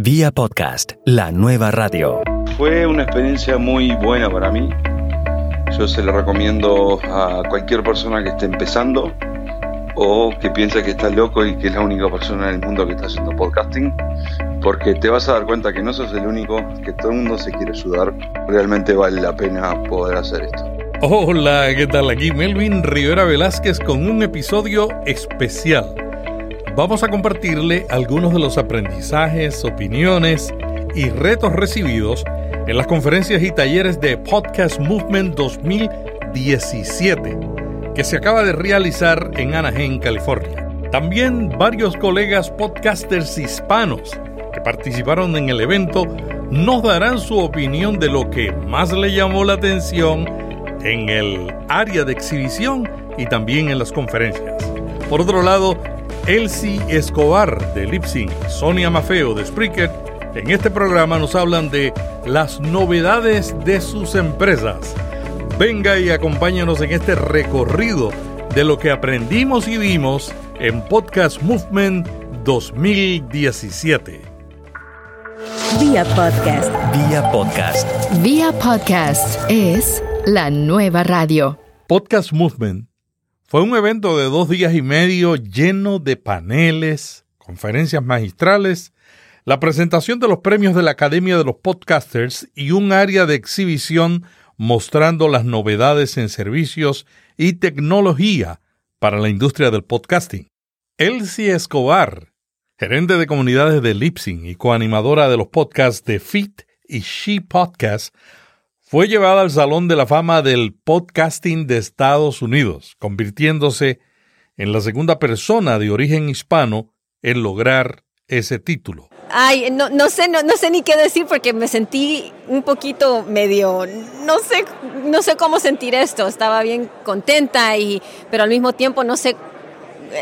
Vía podcast, la nueva radio. Fue una experiencia muy buena para mí. Yo se lo recomiendo a cualquier persona que esté empezando o que piensa que está loco y que es la única persona en el mundo que está haciendo podcasting, porque te vas a dar cuenta que no sos el único, que todo el mundo se quiere ayudar. Realmente vale la pena poder hacer esto. Hola, ¿qué tal? Aquí Melvin Rivera Velázquez con un episodio especial vamos a compartirle algunos de los aprendizajes, opiniones y retos recibidos en las conferencias y talleres de Podcast Movement 2017 que se acaba de realizar en Anaheim, California. También varios colegas podcasters hispanos que participaron en el evento nos darán su opinión de lo que más le llamó la atención en el área de exhibición y también en las conferencias. Por otro lado, Elsie Escobar de Lipsing, Sonia Mafeo de Spreaker, en este programa nos hablan de las novedades de sus empresas. Venga y acompáñanos en este recorrido de lo que aprendimos y vimos en Podcast Movement 2017. Vía podcast. Vía podcast. Vía podcast es la nueva radio. Podcast Movement fue un evento de dos días y medio lleno de paneles, conferencias magistrales, la presentación de los premios de la Academia de los Podcasters y un área de exhibición mostrando las novedades en servicios y tecnología para la industria del podcasting. Elsie Escobar, gerente de comunidades de Lipsing y coanimadora de los podcasts de Fit y She Podcast, fue llevada al Salón de la Fama del Podcasting de Estados Unidos, convirtiéndose en la segunda persona de origen hispano en lograr ese título. Ay, no, no sé, no, no, sé ni qué decir porque me sentí un poquito medio, no sé, no sé cómo sentir esto. Estaba bien contenta y, pero al mismo tiempo no sé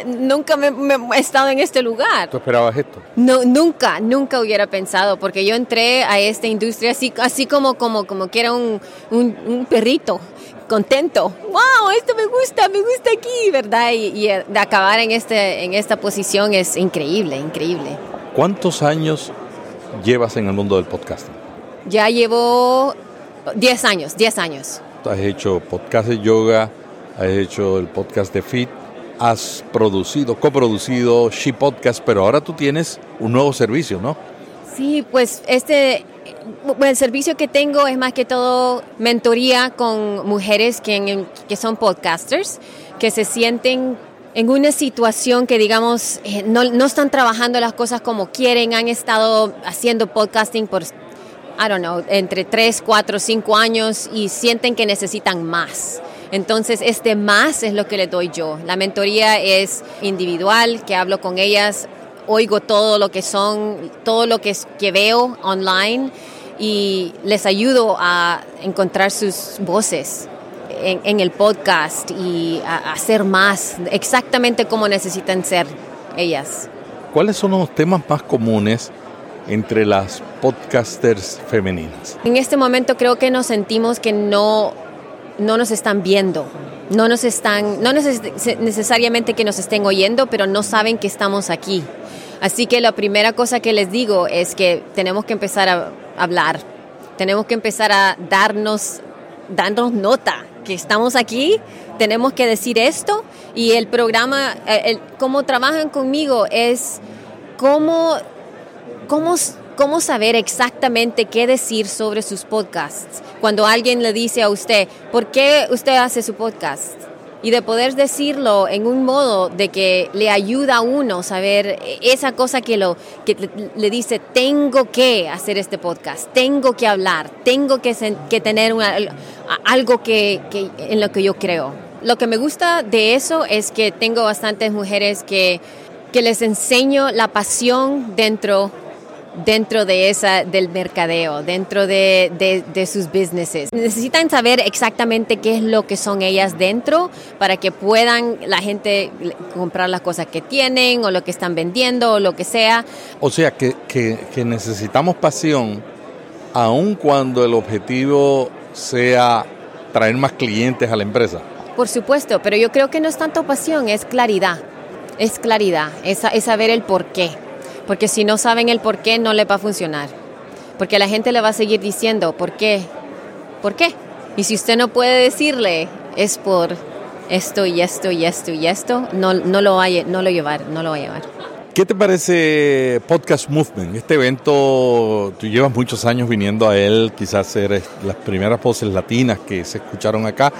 nunca me, he estado en este lugar. ¿Tú esperabas esto? No, nunca, nunca hubiera pensado, porque yo entré a esta industria así, así como, como, como que era un, un, perrito contento. ¡Wow! Esto me gusta, me gusta aquí, ¿verdad? Y, de acabar en, este, en esta posición es increíble, increíble. ¿Cuántos años llevas en el mundo del podcasting? Ya llevo 10 años, 10 años. Has hecho podcast de yoga, has hecho el podcast de Fit, has producido, coproducido She Podcast, pero ahora tú tienes un nuevo servicio, ¿no? Sí, pues este, el servicio que tengo es más que todo mentoría con mujeres que, son podcasters, que se sienten en una situación que digamos eh, no, no están trabajando las cosas como quieren, han estado haciendo podcasting por I don't know, entre 3, 4, 5 años y sienten que necesitan más. Entonces, este más es lo que le doy yo. La mentoría es individual, que hablo con ellas, oigo todo lo que son, todo lo que, que veo online y les ayudo a encontrar sus voces en, el podcast y a, hacer más exactamente como necesitan ser ellas. ¿Cuáles son los temas más comunes entre las podcasters femeninas? En este momento creo que nos sentimos que no no nos están viendo, no nos están, no necesariamente que nos estén oyendo, pero no saben que estamos aquí. Así que la primera cosa que les digo es que tenemos que empezar a hablar, tenemos que empezar a darnos, darnos nota que estamos aquí, tenemos que decir esto y el programa, eh, el, cómo trabajan conmigo es cómo, cómo cómo saber exactamente qué decir sobre sus podcasts. Cuando alguien le dice a usted, ¿por qué usted hace su podcast? Y de poder decirlo en un modo de que le ayuda a uno saber esa cosa que, lo, que le dice, tengo que hacer este podcast, tengo que hablar, tengo que, que tener algo que, que, en lo que yo creo. Lo que me gusta de eso es que tengo bastantes mujeres que, que les enseño la pasión dentro dentro de esa del mercadeo, dentro de, de, sus businesses. Necesitan saber exactamente qué es lo que son ellas dentro para que puedan la gente comprar las cosas que tienen o lo que están vendiendo o lo que sea. O sea que, que, que necesitamos pasión aun cuando el objetivo sea traer más clientes a la empresa. Por supuesto, pero yo creo que no es tanto pasión, es claridad. Es claridad, es, es saber el por qué porque si no saben el por qué no les va a funcionar, porque la gente le va a seguir diciendo, ¿por qué? ¿Por qué? Y si usted no puede decirle, es por esto y esto y esto y esto, no, no, lo, va no lo llevar, no lo va a llevar. ¿Qué te parece Podcast Movement? Este evento, tú llevas muchos años viniendo a él, quizás eres las primeras voces latinas que se escucharon acá.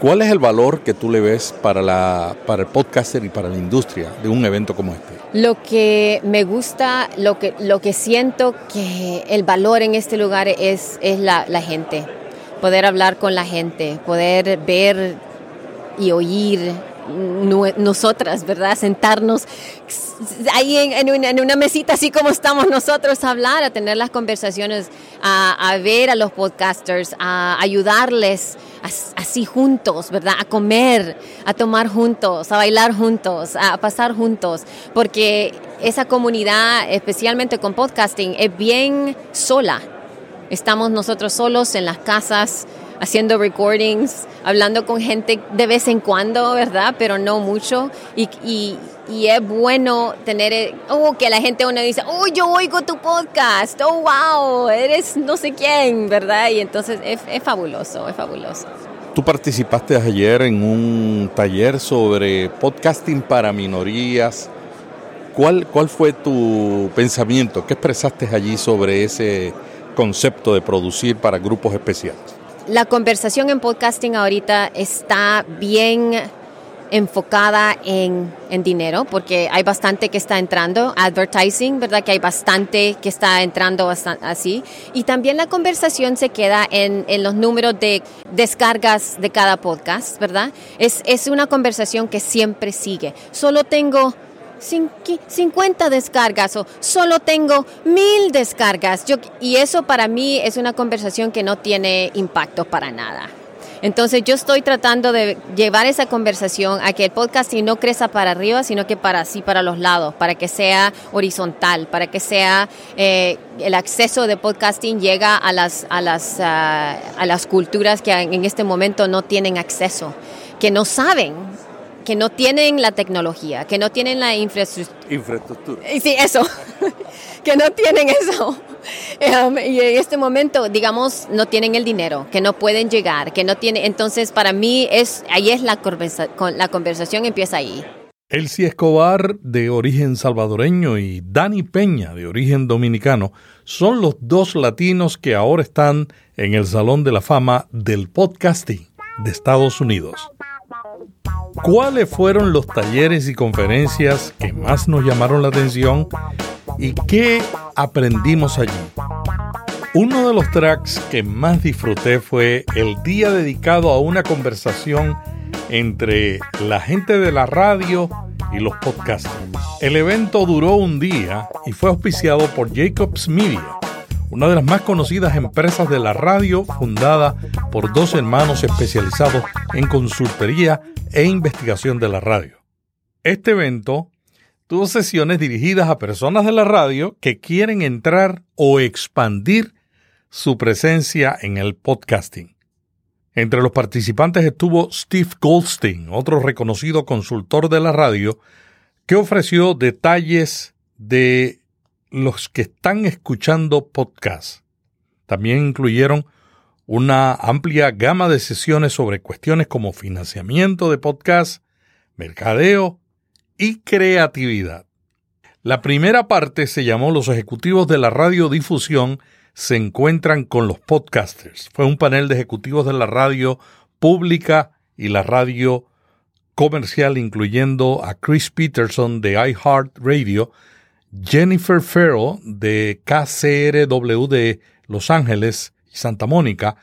¿Cuál es el valor que tú le ves para, la, para el podcaster y para la industria de un evento como este? Lo que me gusta, lo que, lo que siento que el valor en este lugar es, es la, la gente. Poder hablar con la gente, poder ver y oír nosotras, ¿verdad? Sentarnos ahí en, una, mesita así como estamos nosotros a hablar, a tener las conversaciones, a, ver a los podcasters, a ayudarles así juntos, ¿verdad? A comer, a tomar juntos, a bailar juntos, a pasar juntos, porque esa comunidad, especialmente con podcasting, es bien sola. Estamos nosotros solos en las casas, haciendo recordings, hablando con gente de vez en cuando, ¿verdad? Pero no mucho. Y, y, y es bueno tener, eh, oh, que la gente uno dice, oh, yo oigo tu podcast, oh, wow, eres no sé quién, ¿verdad? Y entonces es, es fabuloso, es fabuloso. Tú participaste ayer en un taller sobre podcasting para minorías. ¿Cuál, ¿Cuál fue tu pensamiento? ¿Qué expresaste allí sobre ese concepto de producir para grupos especiales? La conversación en podcasting ahorita está bien enfocada en, dinero, porque hay bastante que está entrando, advertising, ¿verdad? Que hay bastante que está entrando así. Y también la conversación se queda en, los números de descargas de cada podcast, ¿verdad? Es, es una conversación que siempre sigue. Solo tengo 50 descargas o solo tengo mil descargas. Yo, y eso para mí es una conversación que no tiene impacto para nada. Entonces yo estoy tratando de llevar esa conversación a que el podcasting no crezca para arriba, sino que para sí, para los lados, para que sea horizontal, para que sea eh, el acceso de podcasting llega a las, a las, ah, a las culturas que en este momento no tienen acceso, que no saben que no tienen la tecnología, que no tienen la infraestructura. Sí, eso, que no tienen eso. Um, y en este momento, digamos, no tienen el dinero, que no pueden llegar, que no tienen. Entonces, para mí, es ahí es la, la conversación empieza ahí. Elsie Escobar, de origen salvadoreño, y Dani Peña, de origen dominicano, son los dos latinos que ahora están en el Salón de la Fama del Podcasting de Estados Unidos. ¿Cuáles fueron los talleres y conferencias que más nos llamaron la atención y qué aprendimos allí? Uno de los tracks que más disfruté fue el día dedicado a una conversación entre la gente de la radio y los podcasters. El evento duró un día y fue auspiciado por Jacobs Media, una de las más conocidas empresas de la radio fundada por dos hermanos especializados en consultoría e investigación de la radio. Este evento tuvo sesiones dirigidas a personas de la radio que quieren entrar o expandir su presencia en el podcasting. Entre los participantes estuvo Steve Goldstein, otro reconocido consultor de la radio, que ofreció detalles de los que están escuchando podcasts. También incluyeron una amplia gama de sesiones sobre cuestiones como financiamiento de podcast, mercadeo y creatividad. La primera parte se llamó Los ejecutivos de la radiodifusión se encuentran con los podcasters. Fue un panel de ejecutivos de la radio pública y la radio comercial, incluyendo a Chris Peterson de iHeartRadio, Jennifer Farrell de KCRW de Los Ángeles Santa Mónica,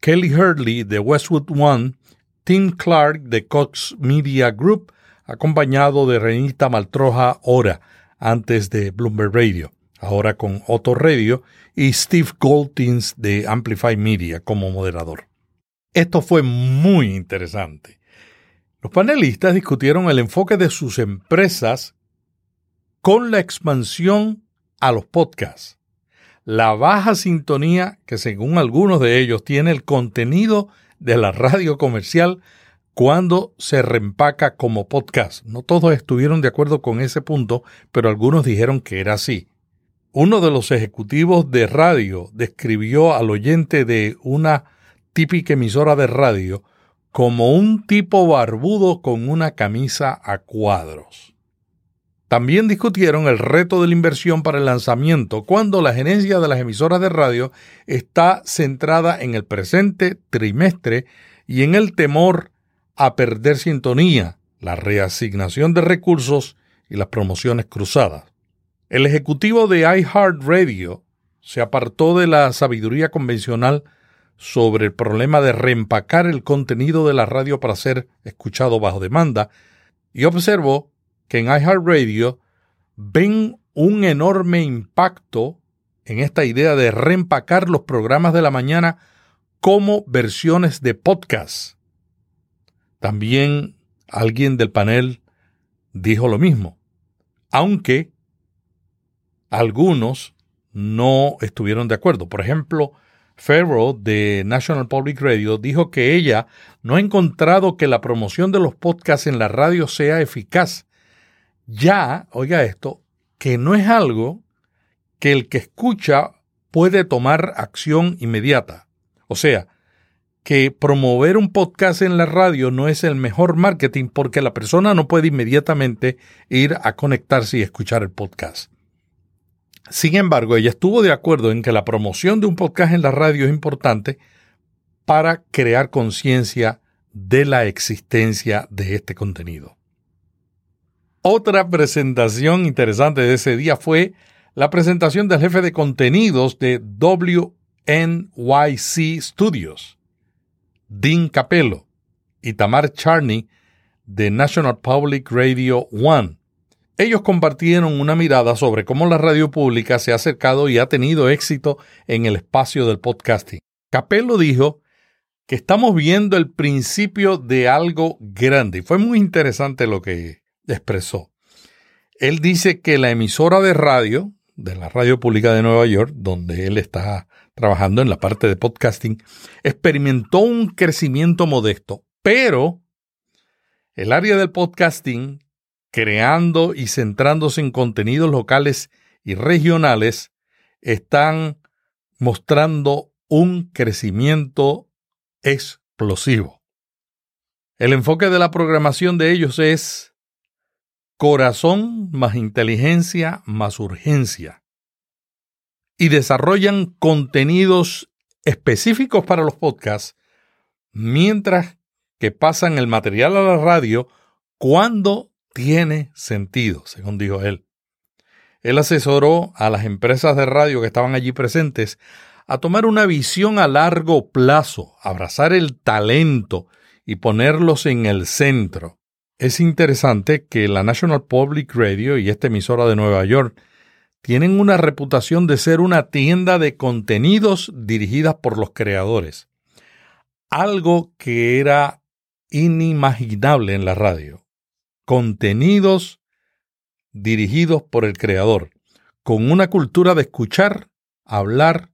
Kelly Hurley de Westwood One, Tim Clark de Cox Media Group, acompañado de Renita Maltroja Ora, antes de Bloomberg Radio, ahora con Otto Radio, y Steve Goldtins de Amplify Media como moderador. Esto fue muy interesante. Los panelistas discutieron el enfoque de sus empresas con la expansión a los podcasts la baja sintonía que según algunos de ellos tiene el contenido de la radio comercial cuando se reempaca como podcast. No todos estuvieron de acuerdo con ese punto, pero algunos dijeron que era así. Uno de los ejecutivos de radio describió al oyente de una típica emisora de radio como un tipo barbudo con una camisa a cuadros. También discutieron el reto de la inversión para el lanzamiento cuando la gerencia de las emisoras de radio está centrada en el presente trimestre y en el temor a perder sintonía, la reasignación de recursos y las promociones cruzadas. El ejecutivo de iHeartRadio se apartó de la sabiduría convencional sobre el problema de reempacar el contenido de la radio para ser escuchado bajo demanda y observó que en iHeartRadio ven un enorme impacto en esta idea de reempacar los programas de la mañana como versiones de podcast. También alguien del panel dijo lo mismo, aunque algunos no estuvieron de acuerdo. Por ejemplo, Farrell de National Public Radio dijo que ella no ha encontrado que la promoción de los podcasts en la radio sea eficaz. Ya, oiga esto, que no es algo que el que escucha puede tomar acción inmediata. O sea, que promover un podcast en la radio no es el mejor marketing porque la persona no puede inmediatamente ir a conectarse y escuchar el podcast. Sin embargo, ella estuvo de acuerdo en que la promoción de un podcast en la radio es importante para crear conciencia de la existencia de este contenido. Otra presentación interesante de ese día fue la presentación del jefe de contenidos de WNYC Studios Dean Capello y Tamar Charney de National Public Radio One. Ellos compartieron una mirada sobre cómo la radio pública se ha acercado y ha tenido éxito en el espacio del podcasting. Capello dijo que estamos viendo el principio de algo grande y fue muy interesante lo que expresó. Él dice que la emisora de radio, de la radio pública de Nueva York, donde él está trabajando en la parte de podcasting, experimentó un crecimiento modesto, pero el área del podcasting, creando y centrándose en contenidos locales y regionales, están mostrando un crecimiento explosivo. El enfoque de la programación de ellos es corazón más inteligencia más urgencia y desarrollan contenidos específicos para los podcasts, mientras que pasan el material a la radio cuando tiene sentido, según dijo él. Él asesoró a las empresas de radio que estaban allí presentes a tomar una visión a largo plazo, abrazar el talento y ponerlos en el centro. Es interesante que la National Public Radio y esta emisora de Nueva York tienen una reputación de ser una tienda de contenidos dirigidas por los creadores. Algo que era inimaginable en la radio. Contenidos dirigidos por el creador, con una cultura de escuchar, hablar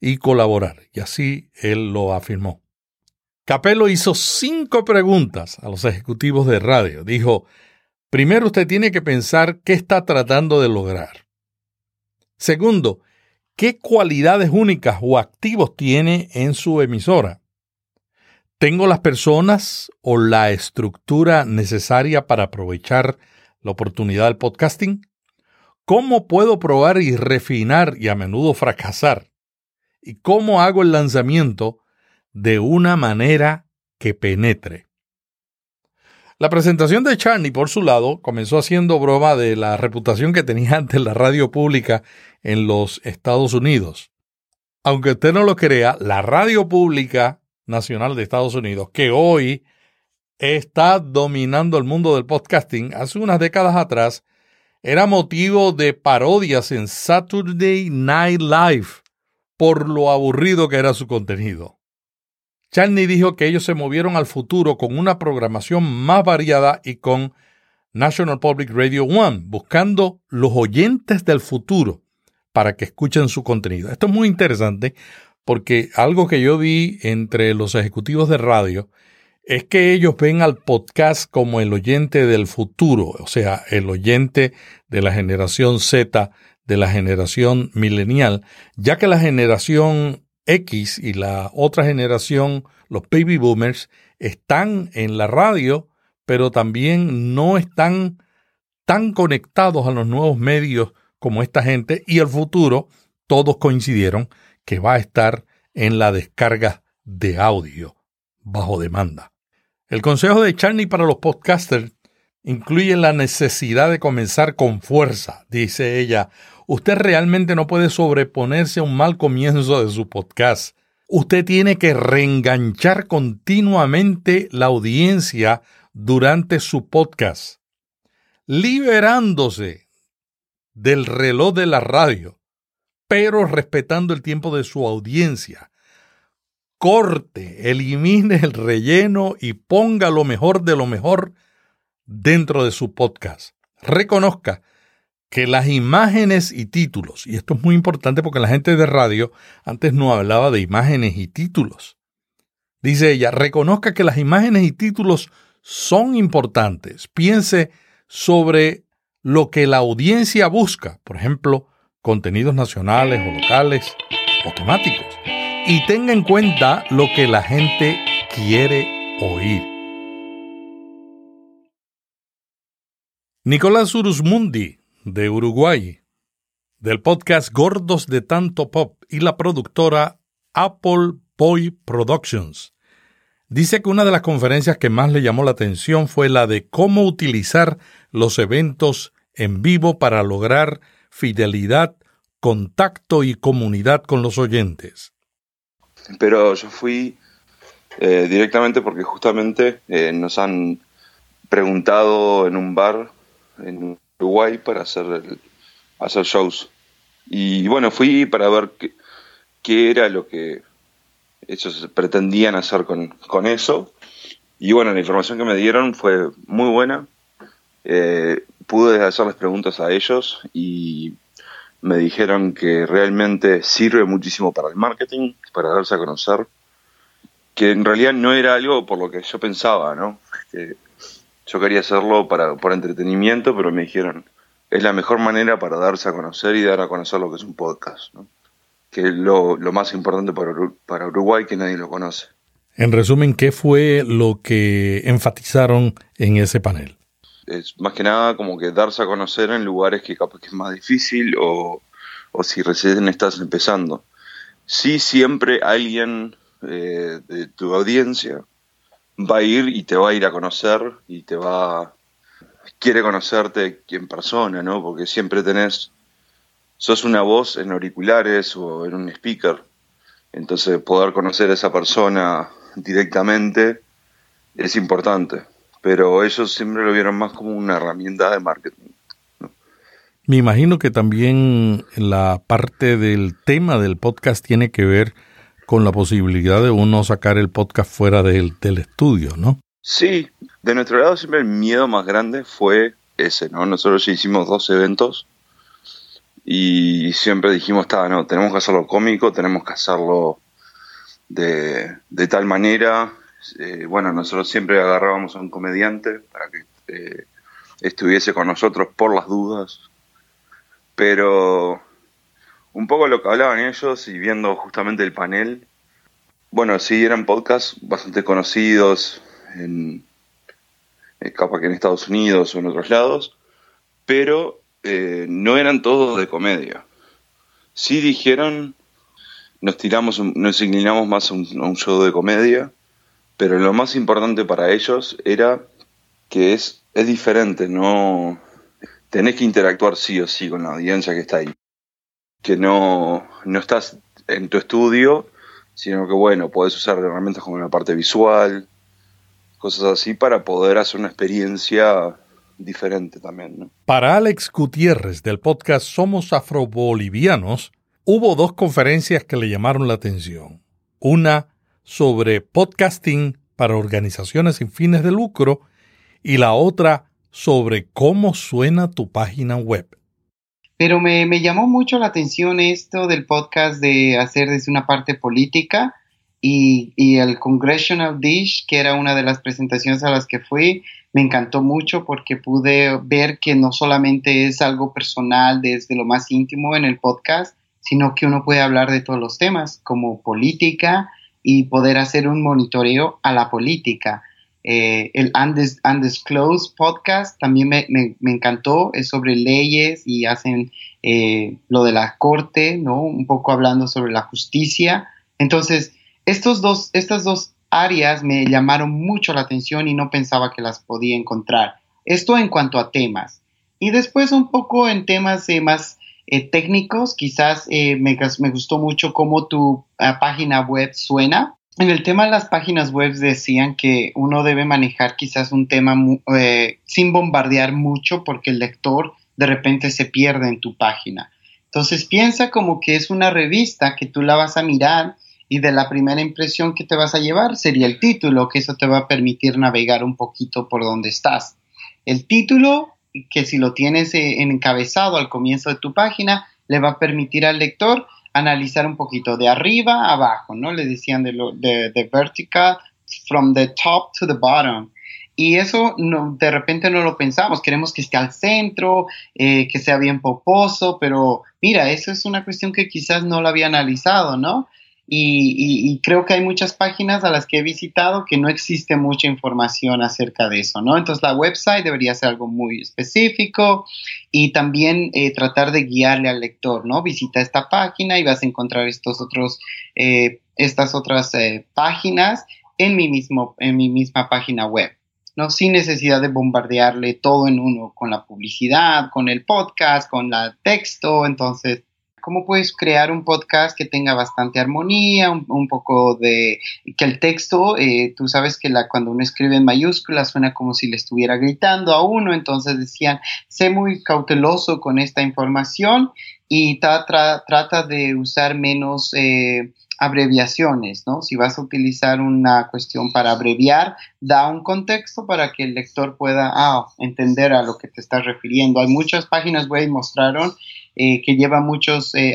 y colaborar. Y así él lo afirmó. Capello hizo cinco preguntas a los ejecutivos de radio. Dijo, primero usted tiene que pensar qué está tratando de lograr. Segundo, ¿qué cualidades únicas o activos tiene en su emisora? ¿Tengo las personas o la estructura necesaria para aprovechar la oportunidad del podcasting? ¿Cómo puedo probar y refinar y a menudo fracasar? ¿Y cómo hago el lanzamiento de una manera que penetre? La presentación de Charney, por su lado, comenzó haciendo broma de la reputación que tenía ante la radio pública en los Estados Unidos. Aunque usted no lo crea, la radio pública nacional de Estados Unidos, que hoy está dominando el mundo del podcasting, hace unas décadas atrás, era motivo de parodias en Saturday Night Live por lo aburrido que era su contenido. Charney dijo que ellos se movieron al futuro con una programación más variada y con National Public Radio One, buscando los oyentes del futuro para que escuchen su contenido. Esto es muy interesante porque algo que yo vi entre los ejecutivos de radio es que ellos ven al podcast como el oyente del futuro, o sea, el oyente de la generación Z, de la generación milenial, ya que la generación X y la otra generación, los baby boomers, están en la radio, pero también no están tan conectados a los nuevos medios como esta gente y el futuro, todos coincidieron que va a estar en la descarga de audio bajo demanda. El consejo de Charney para los podcasters incluye la necesidad de comenzar con fuerza, dice ella. Usted realmente no puede sobreponerse a un mal comienzo de su podcast. Usted tiene que reenganchar continuamente la audiencia durante su podcast, liberándose del reloj de la radio, pero respetando el tiempo de su audiencia corte, elimine el relleno y ponga lo mejor de lo mejor dentro de su podcast. Reconozca que las imágenes y títulos, y esto es muy importante porque la gente de radio antes no hablaba de imágenes y títulos. Dice ella, reconozca que las imágenes y títulos son importantes. Piense sobre lo que la audiencia busca, por ejemplo, contenidos nacionales o locales o temáticos y tenga en cuenta lo que la gente quiere oír. Nicolás Urusmundi, de Uruguay, del podcast Gordos de Tanto Pop y la productora Apple Boy Productions, dice que una de las conferencias que más le llamó la atención fue la de cómo utilizar los eventos en vivo para lograr fidelidad, contacto y comunidad con los oyentes. Pero yo fui eh, directamente porque justamente eh, nos han preguntado en un bar en Uruguay para hacer, hacer shows. Y bueno, fui para ver qué, era lo que ellos pretendían hacer con, con, eso. Y bueno, la información que me dieron fue muy buena. Eh, pude hacerles preguntas a ellos y me dijeron que realmente sirve muchísimo para el marketing, para darse a conocer, que en realidad no era algo por lo que yo pensaba, ¿no? Yo quería hacerlo para, por entretenimiento, pero me dijeron, es la mejor manera para darse a conocer y dar a conocer lo que es un podcast, ¿no? que es lo, lo más importante para, para Uruguay que nadie lo conoce. En resumen, ¿qué fue lo que enfatizaron en ese panel? es más que nada como que darse a conocer en lugares que capaz que es más difícil o, si recién estás empezando. Sí, siempre alguien eh, de tu audiencia va a ir y te va a ir a conocer y te va quiere conocerte en persona, ¿no? Porque siempre tenés sos una voz en auriculares o en un speaker. Entonces, poder conocer a esa persona directamente es importante pero ellos siempre lo vieron más como una herramienta de marketing. Me imagino que también la parte del tema del podcast tiene que ver con la posibilidad de uno sacar el podcast fuera del, estudio, ¿no? Sí, de nuestro lado siempre el miedo más grande fue ese, ¿no? Nosotros ya hicimos dos eventos y siempre dijimos, está, no, tenemos que hacerlo cómico, tenemos que hacerlo de, de tal manera, eh, bueno, nosotros siempre agarrábamos a un comediante para que eh, estuviese con nosotros por las dudas, pero un poco lo que hablaban ellos y viendo justamente el panel, bueno, sí eran podcasts bastante conocidos, en, eh, capaz que en Estados Unidos o en otros lados, pero no eran todos de comedia. Sí dijeron, nos tiramos, nos inclinamos más a un show de comedia, pero lo más importante para ellos era que es, es diferente, no tenés que interactuar sí o sí con la audiencia que está ahí. Que no, no estás en tu estudio, sino que bueno, podés usar herramientas como la parte visual, cosas así para poder hacer una experiencia diferente también. Para Alex Gutiérrez del podcast Somos Afrobolivianos, hubo dos conferencias que le llamaron la atención. Una sobre podcasting para organizaciones sin fines de lucro y la otra sobre cómo suena tu página web. Pero me, llamó mucho la atención esto del podcast de hacer desde una parte política y, y, el Congressional Dish, que era una de las presentaciones a las que fui, me encantó mucho porque pude ver que no solamente es algo personal desde lo más íntimo en el podcast, sino que uno puede hablar de todos los temas como política y poder hacer un monitoreo a la política. Eh, el Undisclosed podcast también me, me, encantó, es sobre leyes y hacen eh, lo de la corte, ¿no? Un poco hablando sobre la justicia. Entonces, estos dos, estas dos áreas me llamaron mucho la atención y no pensaba que las podía encontrar. Esto en cuanto a temas. Y después un poco en temas eh, más eh, técnicos, quizás me, me, gustó mucho cómo tu página web suena. En el tema de las páginas web decían que uno debe manejar quizás un tema sin bombardear mucho porque el lector de repente se pierde en tu página. Entonces piensa como que es una revista que tú la vas a mirar y de la primera impresión que te vas a llevar sería el título, que eso te va a permitir navegar un poquito por donde estás. El título, que si lo tienes eh, encabezado al comienzo de tu página, le va a permitir al lector analizar un poquito de arriba a abajo, ¿no? Le decían de, lo, de, vertical, from the top to the bottom. Y eso no, de repente no lo pensamos, queremos que esté al centro, eh, que sea bien poposo, pero mira, eso es una cuestión que quizás no lo había analizado, ¿no? Y, creo que hay muchas páginas a las que he visitado que no existe mucha información acerca de eso, ¿no? Entonces la website debería ser algo muy específico y también eh, tratar de guiarle al lector, ¿no? Visita esta página y vas a encontrar estos otros, eh, estas otras eh, páginas en mi, mismo, en mi misma página web. ¿no? Sin necesidad de bombardearle todo en uno con la publicidad, con el podcast, con el texto. Entonces, ¿Cómo puedes crear un podcast que tenga bastante armonía, un, poco de que el texto, eh, tú sabes que la, cuando uno escribe en mayúsculas suena como si le estuviera gritando a uno, entonces decían, sé muy cauteloso con esta información y trata de usar menos eh, abreviaciones, ¿no? Si vas a utilizar una cuestión para abreviar, da un contexto para que el lector pueda ah, entender a lo que te estás refiriendo. Hay muchas páginas web mostraron eh, que lleva muchos eh,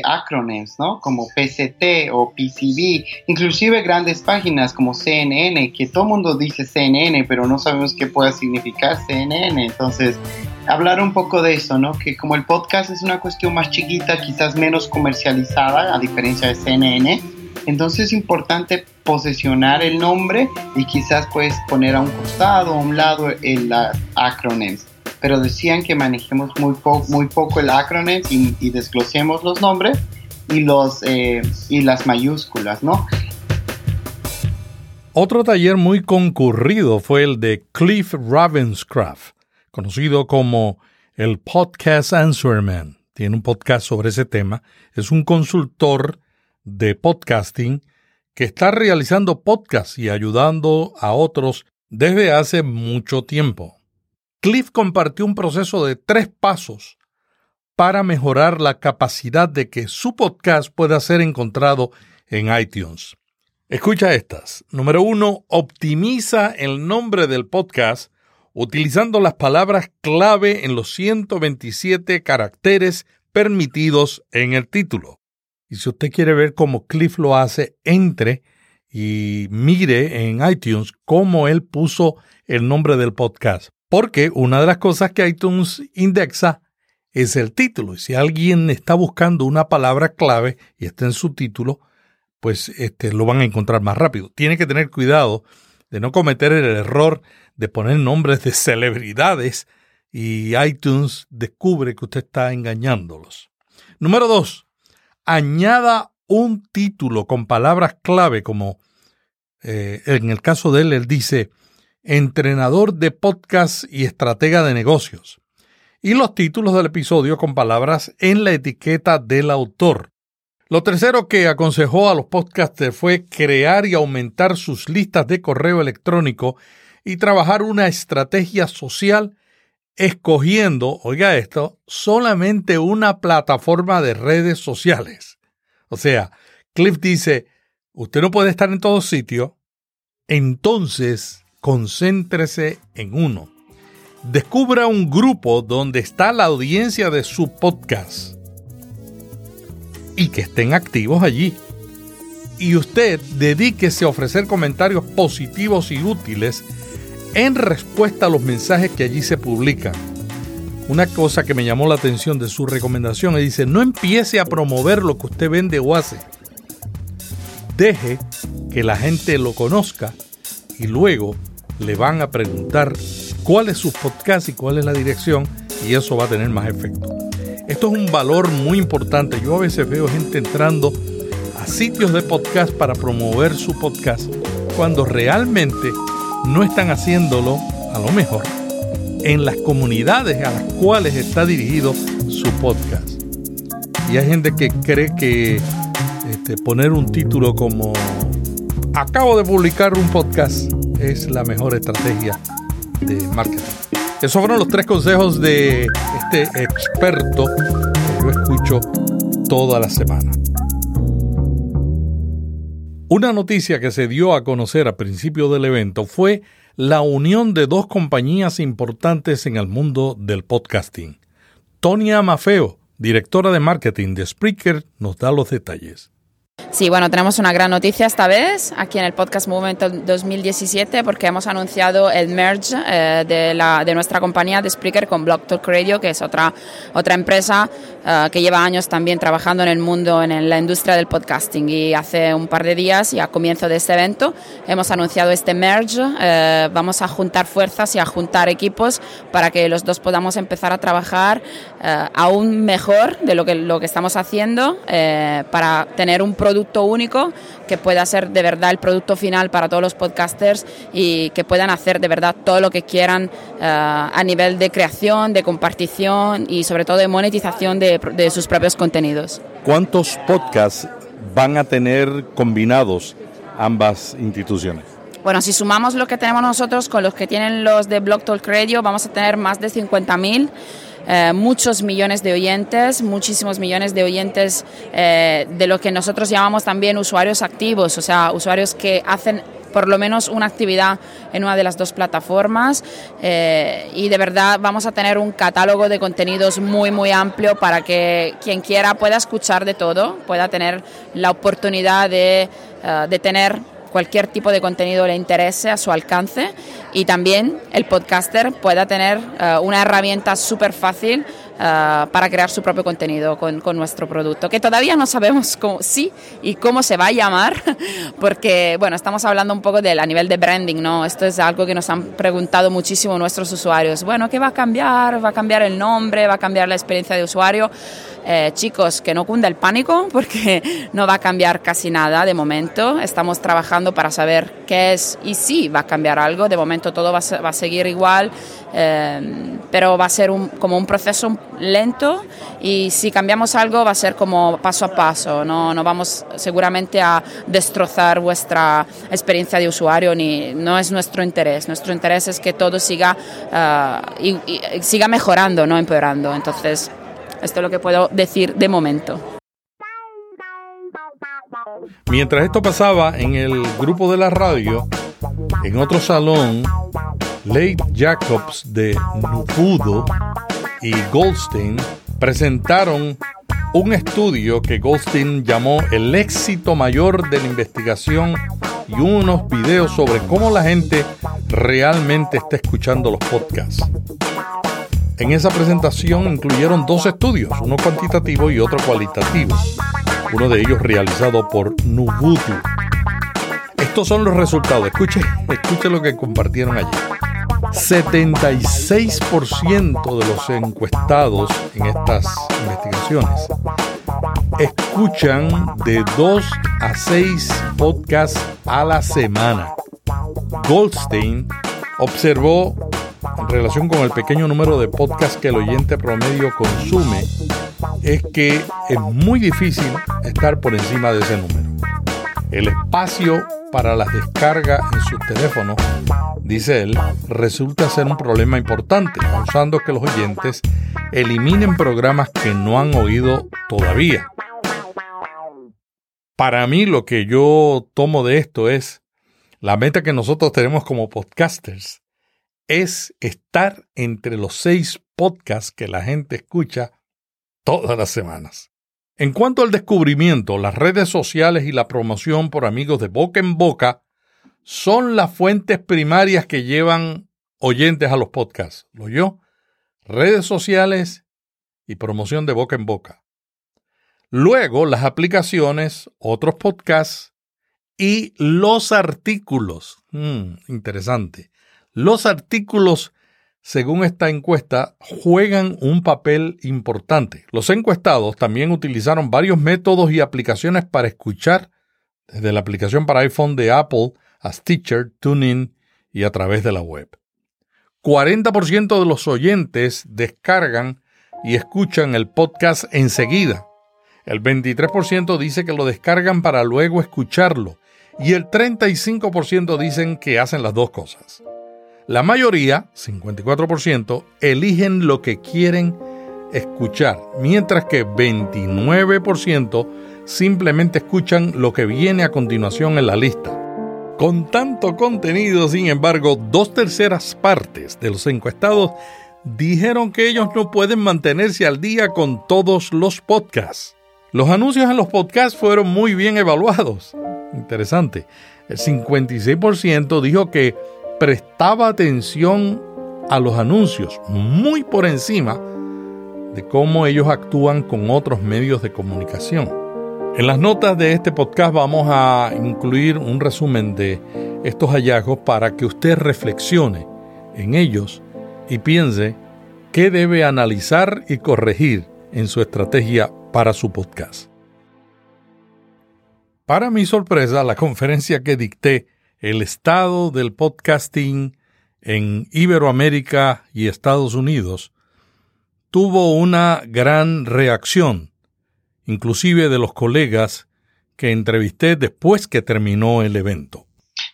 ¿no? Como PCT o PCB, inclusive grandes páginas como CNN, que todo el mundo dice CNN, pero no sabemos qué pueda significar CNN. Entonces, hablar un poco de eso, ¿no? Que como el podcast es una cuestión más chiquita, quizás menos comercializada, a diferencia de CNN, entonces es importante posesionar el nombre y quizás puedes poner a un costado a un lado el acrónimos pero decían que manejemos muy, poco el acrónimo y, desglosemos los nombres y, los, eh, y las mayúsculas, ¿no? Otro taller muy concurrido fue el de Cliff Ravenscraft, conocido como el Podcast Answerman. Tiene un podcast sobre ese tema. Es un consultor de podcasting que está realizando podcasts y ayudando a otros desde hace mucho tiempo. Cliff compartió un proceso de tres pasos para mejorar la capacidad de que su podcast pueda ser encontrado en iTunes. Escucha estas. Número uno, optimiza el nombre del podcast utilizando las palabras clave en los 127 caracteres permitidos en el título. Y si usted quiere ver cómo Cliff lo hace, entre y mire en iTunes cómo él puso el nombre del podcast. Porque una de las cosas que iTunes indexa es el título. Y si alguien está buscando una palabra clave y está en su título, pues este, lo van a encontrar más rápido. Tiene que tener cuidado de no cometer el error de poner nombres de celebridades y iTunes descubre que usted está engañándolos. Número dos, añada un título con palabras clave como eh, en el caso de él, él dice entrenador de podcast y estratega de negocios. Y los títulos del episodio con palabras en la etiqueta del autor. Lo tercero que aconsejó a los podcasters fue crear y aumentar sus listas de correo electrónico y trabajar una estrategia social escogiendo, oiga esto, solamente una plataforma de redes sociales. O sea, Cliff dice, usted no puede estar en todos sitios, entonces concéntrese en uno. Descubra un grupo donde está la audiencia de su podcast y que estén activos allí. y usted dedíquese a ofrecer comentarios positivos y útiles en respuesta a los mensajes que allí se publican. Una cosa que me llamó la atención de su recomendación es dice, no empiece a promover lo que usted vende o hace. Deje que la gente lo conozca y luego le van a preguntar cuál es su podcast y cuál es la dirección y eso va a tener más efecto. Esto es un valor muy importante. Yo a veces veo gente entrando a sitios de podcast para promover su podcast cuando realmente no están haciéndolo a lo mejor en las comunidades a las cuales está dirigido su podcast. Y hay gente que cree que este, poner un título como Acabo de publicar un podcast es la mejor estrategia de marketing. Esos fueron los tres consejos de este experto que yo escucho toda la semana. Una noticia que se dio a conocer a principio del evento fue la unión de dos compañías importantes en el mundo del podcasting. Tonia Mafeo, directora de marketing de Spreaker, nos da los detalles. Sí, bueno, tenemos una gran noticia esta vez aquí en el Podcast Movement 2017 porque hemos anunciado el merge eh, de, nuestra compañía de Spreaker con Blog Talk Radio, que es otra, otra empresa eh, que lleva años también trabajando en el mundo, en la industria del podcasting. Y hace un par de días y a comienzo de este evento hemos anunciado este merge. Eh, vamos a juntar fuerzas y a juntar equipos para que los dos podamos empezar a trabajar aún mejor de lo que, lo que estamos haciendo para tener un producto único que pueda ser de verdad el producto final para todos los podcasters y que puedan hacer de verdad todo lo que quieran eh, a nivel de creación, de compartición y sobre todo de monetización de, de sus propios contenidos. ¿Cuántos podcasts van a tener combinados ambas instituciones? Bueno, si sumamos lo que tenemos nosotros con los que tienen los de Blog Talk Radio, vamos a tener más de 50.000. Eh, muchos millones de oyentes, muchísimos millones de oyentes eh, de lo que nosotros llamamos también usuarios activos, o sea, usuarios que hacen por lo menos una actividad en una de las dos plataformas. Eh, y de verdad vamos a tener un catálogo de contenidos muy muy amplio para que quien quiera pueda escuchar de todo, pueda tener la oportunidad de, de tener cualquier tipo de contenido le interese a su alcance y también el podcaster pueda tener eh, una herramienta súper fácil eh, para crear su propio contenido con, con, nuestro producto, que todavía no sabemos cómo sí y cómo se va a llamar, porque bueno, estamos hablando un poco del a nivel de branding, ¿no? Esto es algo que nos han preguntado muchísimo nuestros usuarios. Bueno, ¿qué va a cambiar? ¿Va a cambiar el nombre? ¿Va a cambiar la experiencia de usuario? Eh, chicos, que no cunda el pánico porque no va a cambiar casi nada de momento. Estamos trabajando para saber qué es y si va a cambiar algo. De momento todo va a, va a seguir igual, eh, pero va a ser un, como un proceso lento y si cambiamos algo va a ser como paso a paso. No, no vamos seguramente a destrozar vuestra experiencia de usuario ni no es nuestro interés. Nuestro interés es que todo siga, uh, y, y, siga mejorando, no empeorando. Entonces esto es lo que puedo decir de momento. Mientras esto pasaba en el grupo de la radio, en otro salón, Leigh Jacobs de Nupudo y Goldstein presentaron un estudio que Goldstein llamó el éxito mayor de la investigación y unos videos sobre cómo la gente realmente está escuchando los podcasts. En esa presentación incluyeron dos estudios, uno cuantitativo y otro cualitativo, uno de ellos realizado por Nubutu. Estos son los resultados, escuche, escuche lo que compartieron allí. 76% de los encuestados en estas investigaciones escuchan de 2 a 6 podcasts a la semana. Goldstein observó en relación con el pequeño número de podcasts que el oyente promedio consume es que es muy difícil estar por encima de ese número. El espacio para las descargas en sus teléfonos, dice él, resulta ser un problema importante, causando que los oyentes eliminen programas que no han oído todavía. Para mí lo que yo tomo de esto es la meta que nosotros tenemos como podcasters es estar entre los seis podcasts que la gente escucha todas las semanas. En cuanto al descubrimiento, las redes sociales y la promoción por amigos de boca en boca son las fuentes primarias que llevan oyentes a los podcasts. ¿Lo yo? Redes sociales y promoción de boca en boca. Luego las aplicaciones, otros podcasts y los artículos. Mm, interesante. Los artículos según esta encuesta, juegan un papel importante. Los encuestados también utilizaron varios métodos y aplicaciones para escuchar, desde la aplicación para iPhone de Apple a Stitcher, TuneIn y a través de la web. 40% de los oyentes descargan y escuchan el podcast enseguida. El 23% dice que lo descargan para luego escucharlo y el 35% dicen que hacen las dos cosas. La mayoría, 54%, eligen lo que quieren escuchar, mientras que 29% simplemente escuchan lo que viene a continuación en la lista. Con tanto contenido, sin embargo, dos terceras partes de los encuestados dijeron que ellos no pueden mantenerse al día con todos los podcasts. Los anuncios en los podcasts fueron muy bien evaluados. Interesante. El 56% dijo que prestaba atención a los anuncios muy por encima de cómo ellos actúan con otros medios de comunicación. En las notas de este podcast vamos a incluir un resumen de estos hallazgos para que usted reflexione en ellos y piense qué debe analizar y corregir en su estrategia para su podcast. Para mi sorpresa, la conferencia que dicté el estado del podcasting en Iberoamérica y Estados Unidos tuvo una gran reacción, inclusive de los colegas que entrevisté después que terminó el evento.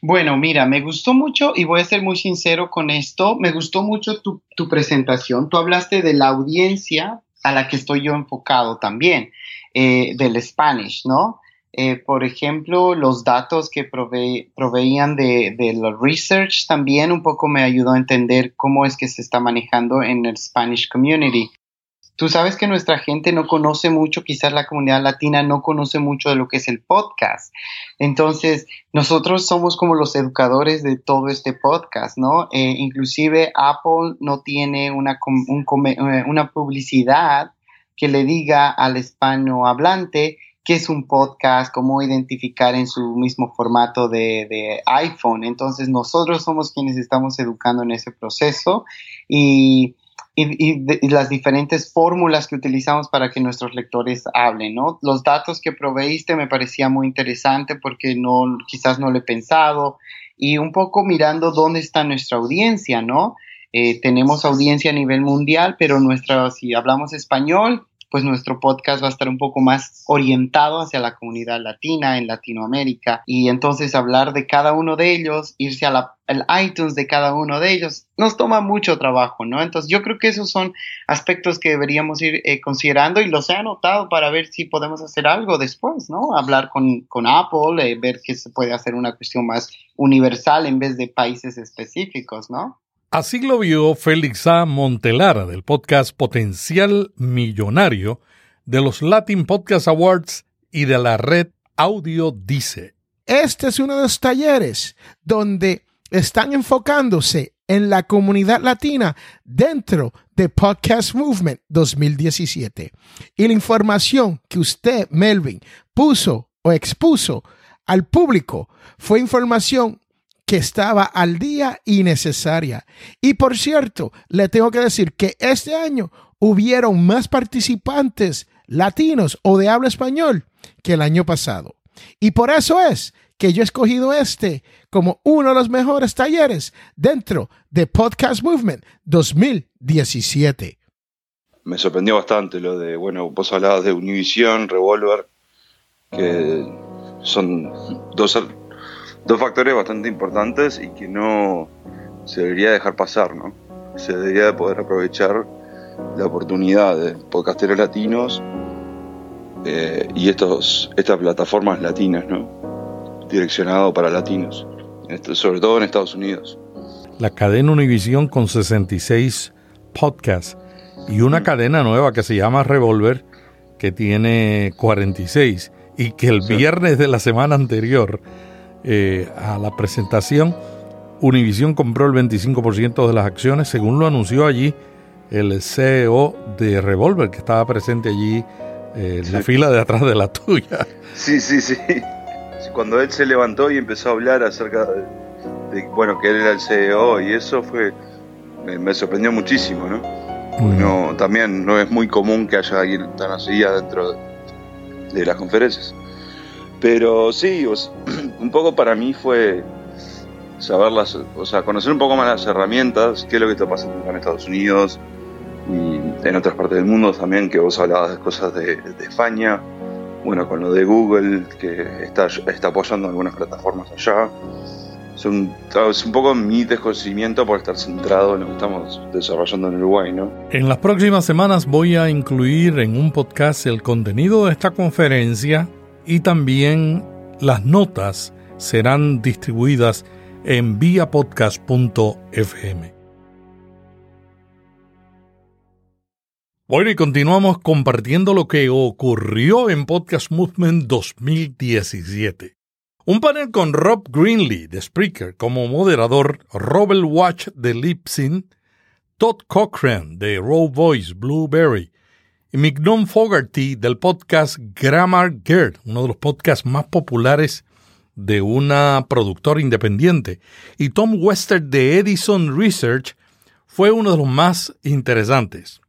Bueno, mira, me gustó mucho y voy a ser muy sincero con esto, me gustó mucho tu, presentación. Tú hablaste de la audiencia a la que estoy yo enfocado también, eh, del Spanish, ¿no? Eh, por ejemplo, los datos que proveían de, de research también un poco me ayudó a entender cómo es que se está manejando en el Spanish community. Tú sabes que nuestra gente no conoce mucho, quizás la comunidad latina no conoce mucho de lo que es el podcast. Entonces, nosotros somos como los educadores de todo este podcast, ¿no? Eh, inclusive Apple no tiene una, eh, una publicidad que le diga al hispanohablante qué es un podcast, cómo identificar en su mismo formato de, iPhone. Entonces nosotros somos quienes estamos educando en ese proceso y, las diferentes fórmulas que utilizamos para que nuestros lectores hablen, ¿no? Los datos que proveíste me parecía muy interesante porque no, quizás no lo he pensado y un poco mirando dónde está nuestra audiencia, ¿no? Eh, tenemos audiencia a nivel mundial, pero nuestra, si hablamos español, pues nuestro podcast va a estar un poco más orientado hacia la comunidad latina en Latinoamérica y entonces hablar de cada uno de ellos, irse al iTunes de cada uno de ellos, nos toma mucho trabajo, ¿no? Entonces yo creo que esos son aspectos que deberíamos ir eh, considerando y los he anotado para ver si podemos hacer algo después, ¿no? Hablar con, Apple, eh, ver que se puede hacer una cuestión más universal en vez de países específicos, ¿no? Así lo vio Félix A. Montelara del podcast Potencial Millonario de los Latin Podcast Awards y de la red Audio Dice. Este es uno de los talleres donde están enfocándose en la comunidad latina dentro de Podcast Movement 2017. Y la información que usted, Melvin, puso o expuso al público fue información que estaba al día y necesaria. Y por cierto, le tengo que decir que este año hubieron más participantes latinos o de habla español que el año pasado. Y por eso es que yo he escogido este como uno de los mejores talleres dentro de Podcast Movement 2017. Me sorprendió bastante lo de, bueno, vos hablabas de Univision, Revolver, que son dos dos factores bastante importantes y que no se debería dejar pasar, ¿no? Se debería de poder aprovechar la oportunidad de podcasteros latinos eh, y estos, estas plataformas latinas, ¿no? Direccionado para latinos, sobre todo en Estados Unidos. La cadena Univision con 66 podcasts y una cadena nueva que se llama Revolver que tiene 46 y que el viernes de la semana anterior eh, a la presentación, Univision compró el 25% de las acciones, según lo anunció allí el CEO de Revolver, que estaba presente allí eh, en la fila de atrás de la tuya. Sí, sí, sí. Cuando él se levantó y empezó a hablar acerca de, bueno, que él era el CEO y eso fue, me, sorprendió muchísimo, ¿no? no también no es muy común que haya alguien tan así dentro de las conferencias. Pero sí, un poco para mí fue saber las, o sea, conocer un poco más las herramientas, qué es lo que está pasando en Estados Unidos y en otras partes del mundo también, que vos hablabas de cosas de, España, bueno, con lo de Google, que está, está apoyando algunas plataformas allá. Es un, es un poco mi desconocimiento por estar centrado en lo que estamos desarrollando en Uruguay, ¿no? En las próximas semanas voy a incluir en un podcast el contenido de esta conferencia y también las notas serán distribuidas en viapodcast.fm. Bueno, y continuamos compartiendo lo que ocurrió en Podcast Movement 2017. Un panel con Rob Greenlee de Spreaker como moderador, Robert Watch de Lipsin, Todd Cochran de Raw Voice Blueberry y Mignon Fogarty del podcast Grammar Girl, uno de los podcasts más populares de una productora independiente, y Tom Wester de Edison Research fue uno de los más interesantes.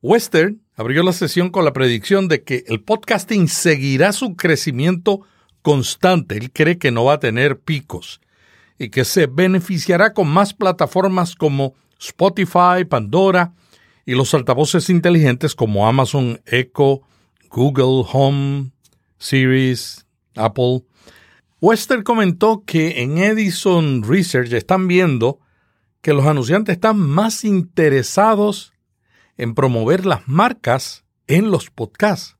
Wester abrió la sesión con la predicción de que el podcasting seguirá su crecimiento constante. Él cree que no va a tener picos y que se beneficiará con más plataformas como Spotify, Pandora y los altavoces inteligentes como Amazon Echo, Google Home, Series, Apple Wester comentó que en Edison Research están viendo que los anunciantes están más interesados en promover las marcas en los podcasts.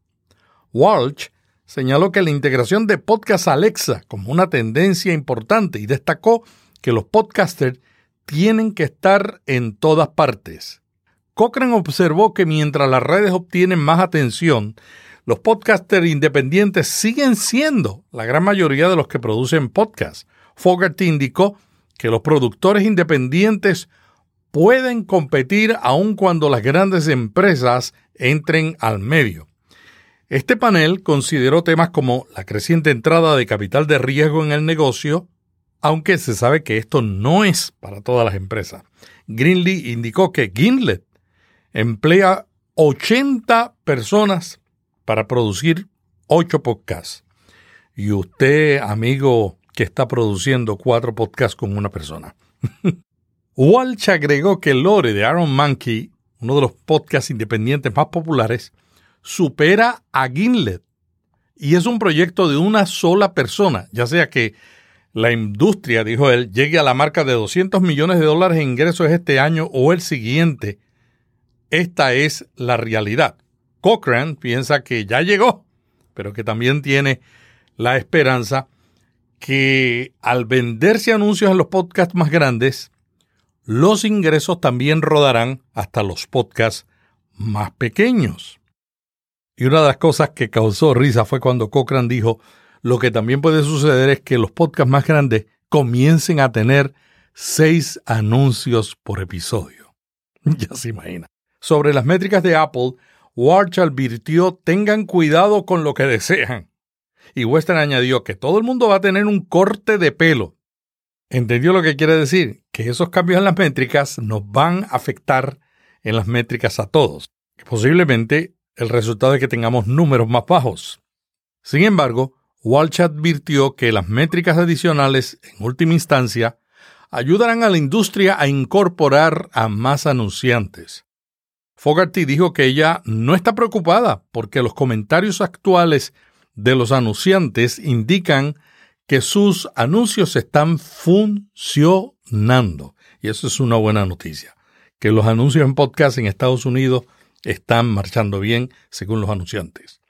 Walsh señaló que la integración de Podcast Alexa como una tendencia importante y destacó que los podcasters tienen que estar en todas partes. Cochrane observó que mientras las redes obtienen más atención, los podcasters independientes siguen siendo la gran mayoría de los que producen podcasts. Fogarty indicó que los productores independientes pueden competir aun cuando las grandes empresas entren al medio. Este panel consideró temas como la creciente entrada de capital de riesgo en el negocio, aunque se sabe que esto no es para todas las empresas. Greenlee indicó que Gimlet emplea 80 personas para producir ocho podcasts. Y usted, amigo, que está produciendo cuatro podcasts con una persona. Walsh agregó que lore de Aaron Mankey, uno de los podcasts independientes más populares, supera a Gimlet. Y es un proyecto de una sola persona, ya sea que la industria, dijo él, llegue a la marca de 200 millones de dólares en ingresos este año o el siguiente. Esta es la realidad. Cochrane piensa que ya llegó, pero que también tiene la esperanza que al venderse anuncios en los podcasts más grandes, los ingresos también rodarán hasta los podcasts más pequeños. Y una de las cosas que causó risa fue cuando Cochrane dijo, lo que también puede suceder es que los podcasts más grandes comiencen a tener seis anuncios por episodio. ya se imagina. Sobre las métricas de Apple, Warch advirtió tengan cuidado con lo que desean. Y Western añadió que todo el mundo va a tener un corte de pelo. ¿Entendió lo que quiere decir? Que esos cambios en las métricas nos van a afectar en las métricas a todos. posiblemente el resultado es que tengamos números más bajos. Sin embargo, Walsh advirtió que las métricas adicionales, en última instancia, ayudarán a la industria a incorporar a más anunciantes. Fogarty dijo que ella no está preocupada porque los comentarios actuales de los anunciantes indican que sus anuncios están funcionando. Y eso es una buena noticia. Que los anuncios en podcast en Estados Unidos están marchando bien según los anunciantes.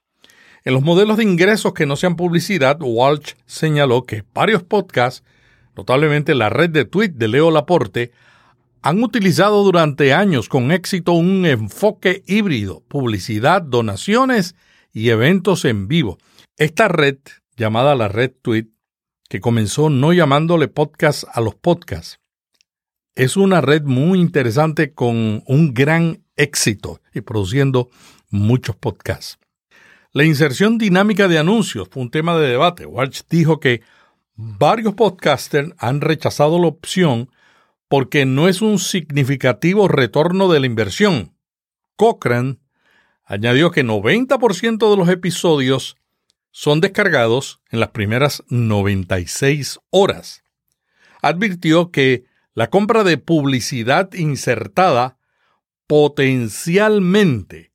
En los modelos de ingresos que no sean publicidad, Walsh señaló que varios podcasts, notablemente la red de tweet de Leo Laporte, han utilizado durante años con éxito un enfoque híbrido, publicidad, donaciones y eventos en vivo. Esta red, llamada la red Tweet, que comenzó no llamándole podcast a los podcasts, es una red muy interesante con un gran éxito y produciendo muchos podcasts. La inserción dinámica de anuncios fue un tema de debate. Walsh dijo que varios podcasters han rechazado la opción porque no es un significativo retorno de la inversión. Cochrane añadió que 90% de los episodios son descargados en las primeras 96 horas. Advirtió que la compra de publicidad insertada potencialmente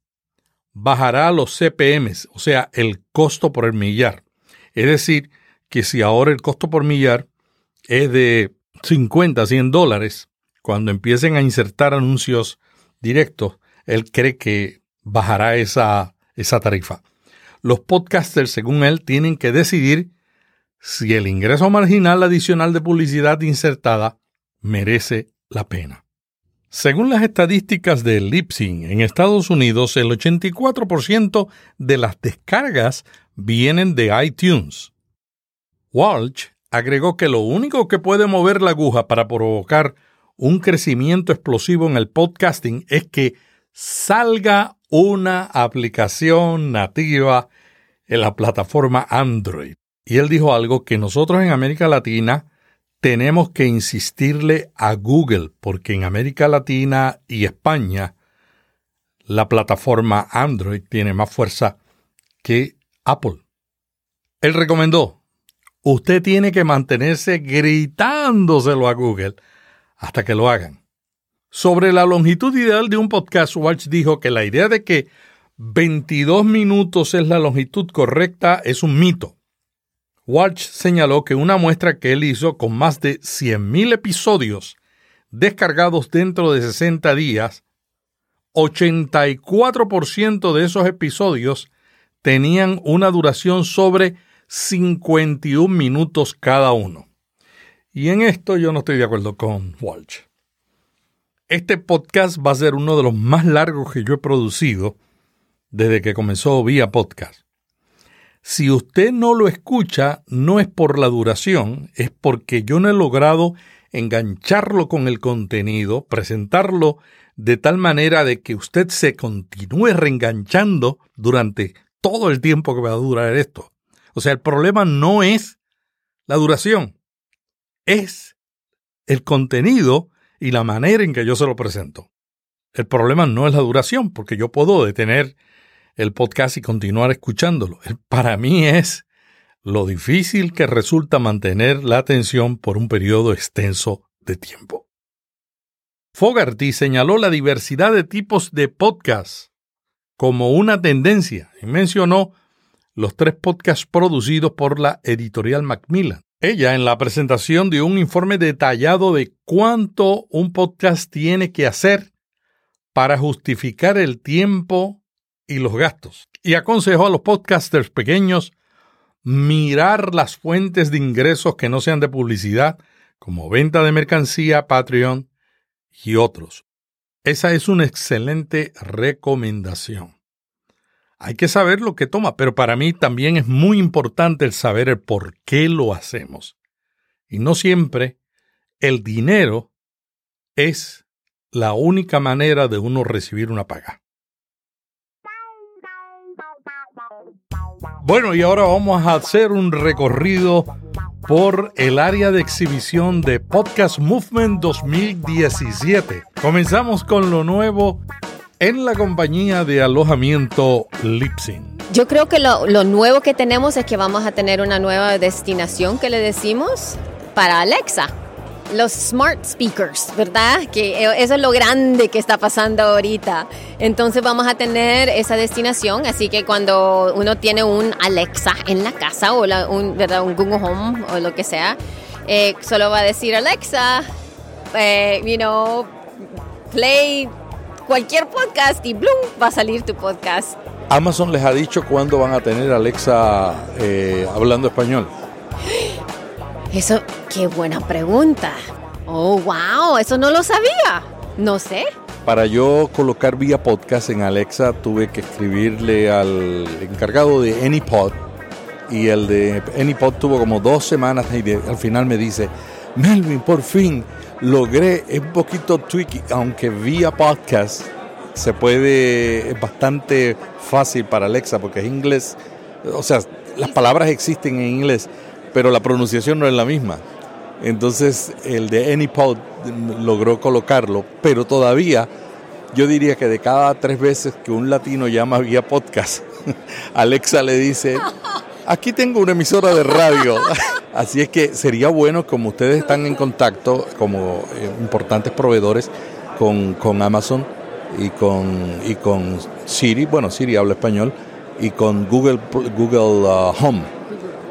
bajará los CPMs, o sea, el costo por el millar. Es decir, que si ahora el costo por millar es de 50, 100 dólares, cuando empiecen a insertar anuncios directos, él cree que bajará esa, esa tarifa. Los podcasters, según él, tienen que decidir si el ingreso marginal adicional de publicidad insertada merece la pena. Según las estadísticas de Lipsing, en Estados Unidos el 84% de las descargas vienen de iTunes. Walsh agregó que lo único que puede mover la aguja para provocar un crecimiento explosivo en el podcasting es que salga una aplicación nativa en la plataforma Android. Y él dijo algo que nosotros en América Latina tenemos que insistirle a Google, porque en América Latina y España la plataforma Android tiene más fuerza que Apple. Él recomendó usted tiene que mantenerse gritándoselo a Google hasta que lo hagan. Sobre la longitud ideal de un podcast, Walsh dijo que la idea de que 22 minutos es la longitud correcta es un mito. Walsh señaló que una muestra que él hizo con más de 100.000 episodios descargados dentro de 60 días, 84% de esos episodios tenían una duración sobre 51 minutos cada uno. Y en esto yo no estoy de acuerdo con Walsh. Este podcast va a ser uno de los más largos que yo he producido desde que comenzó vía podcast. Si usted no lo escucha, no es por la duración, es porque yo no he logrado engancharlo con el contenido, presentarlo de tal manera de que usted se continúe reenganchando durante todo el tiempo que va a durar esto. O sea, el problema no es la duración, es el contenido y la manera en que yo se lo presento. El problema no es la duración, porque yo puedo detener el podcast y continuar escuchándolo. Para mí es lo difícil que resulta mantener la atención por un periodo extenso de tiempo. Fogarty señaló la diversidad de tipos de podcast como una tendencia y mencionó los tres podcasts producidos por la editorial Macmillan. Ella, en la presentación, dio un informe detallado de cuánto un podcast tiene que hacer para justificar el tiempo y los gastos. Y aconsejó a los podcasters pequeños mirar las fuentes de ingresos que no sean de publicidad, como venta de mercancía, Patreon y otros. Esa es una excelente recomendación. Hay que saber lo que toma, pero para mí también es muy importante el saber el por qué lo hacemos. Y no siempre el dinero es la única manera de uno recibir una paga. Bueno, y ahora vamos a hacer un recorrido por el área de exhibición de Podcast Movement 2017. Comenzamos con lo nuevo en la compañía de alojamiento Lipsing. Yo creo que lo, nuevo que tenemos es que vamos a tener una nueva destinación que le decimos para Alexa. Los smart speakers, ¿verdad? Que eso es lo grande que está pasando ahorita. Entonces vamos a tener esa destinación, así que cuando uno tiene un Alexa en la casa o un, ¿verdad? un Google Home o lo que sea, eh, solo va a decir Alexa, eh, you know, play cualquier podcast y ¡blum! va a salir tu podcast. Amazon les ha dicho cuándo van a tener Alexa eh, hablando español. Eso, qué buena pregunta. Oh, wow, eso no lo sabía. No sé. Para yo colocar vía podcast en Alexa tuve que escribirle al encargado de AnyPod y el de AnyPod tuvo como dos semanas y al final me dice, Melvin, por fin logré, es un poquito tricky, aunque vía podcast se puede, es bastante fácil para Alexa porque es inglés, o sea, las palabras existen en inglés, pero la pronunciación no es la misma. Entonces el de AnyPod logró colocarlo, pero todavía yo diría que de cada tres veces que un latino llama vía podcast, Alexa le dice, aquí tengo una emisora de radio. Así es que sería bueno, como ustedes están en contacto como eh, importantes proveedores con, con, Amazon y con, y con Siri, bueno, Siri habla español, y con Google, Google uh, Home,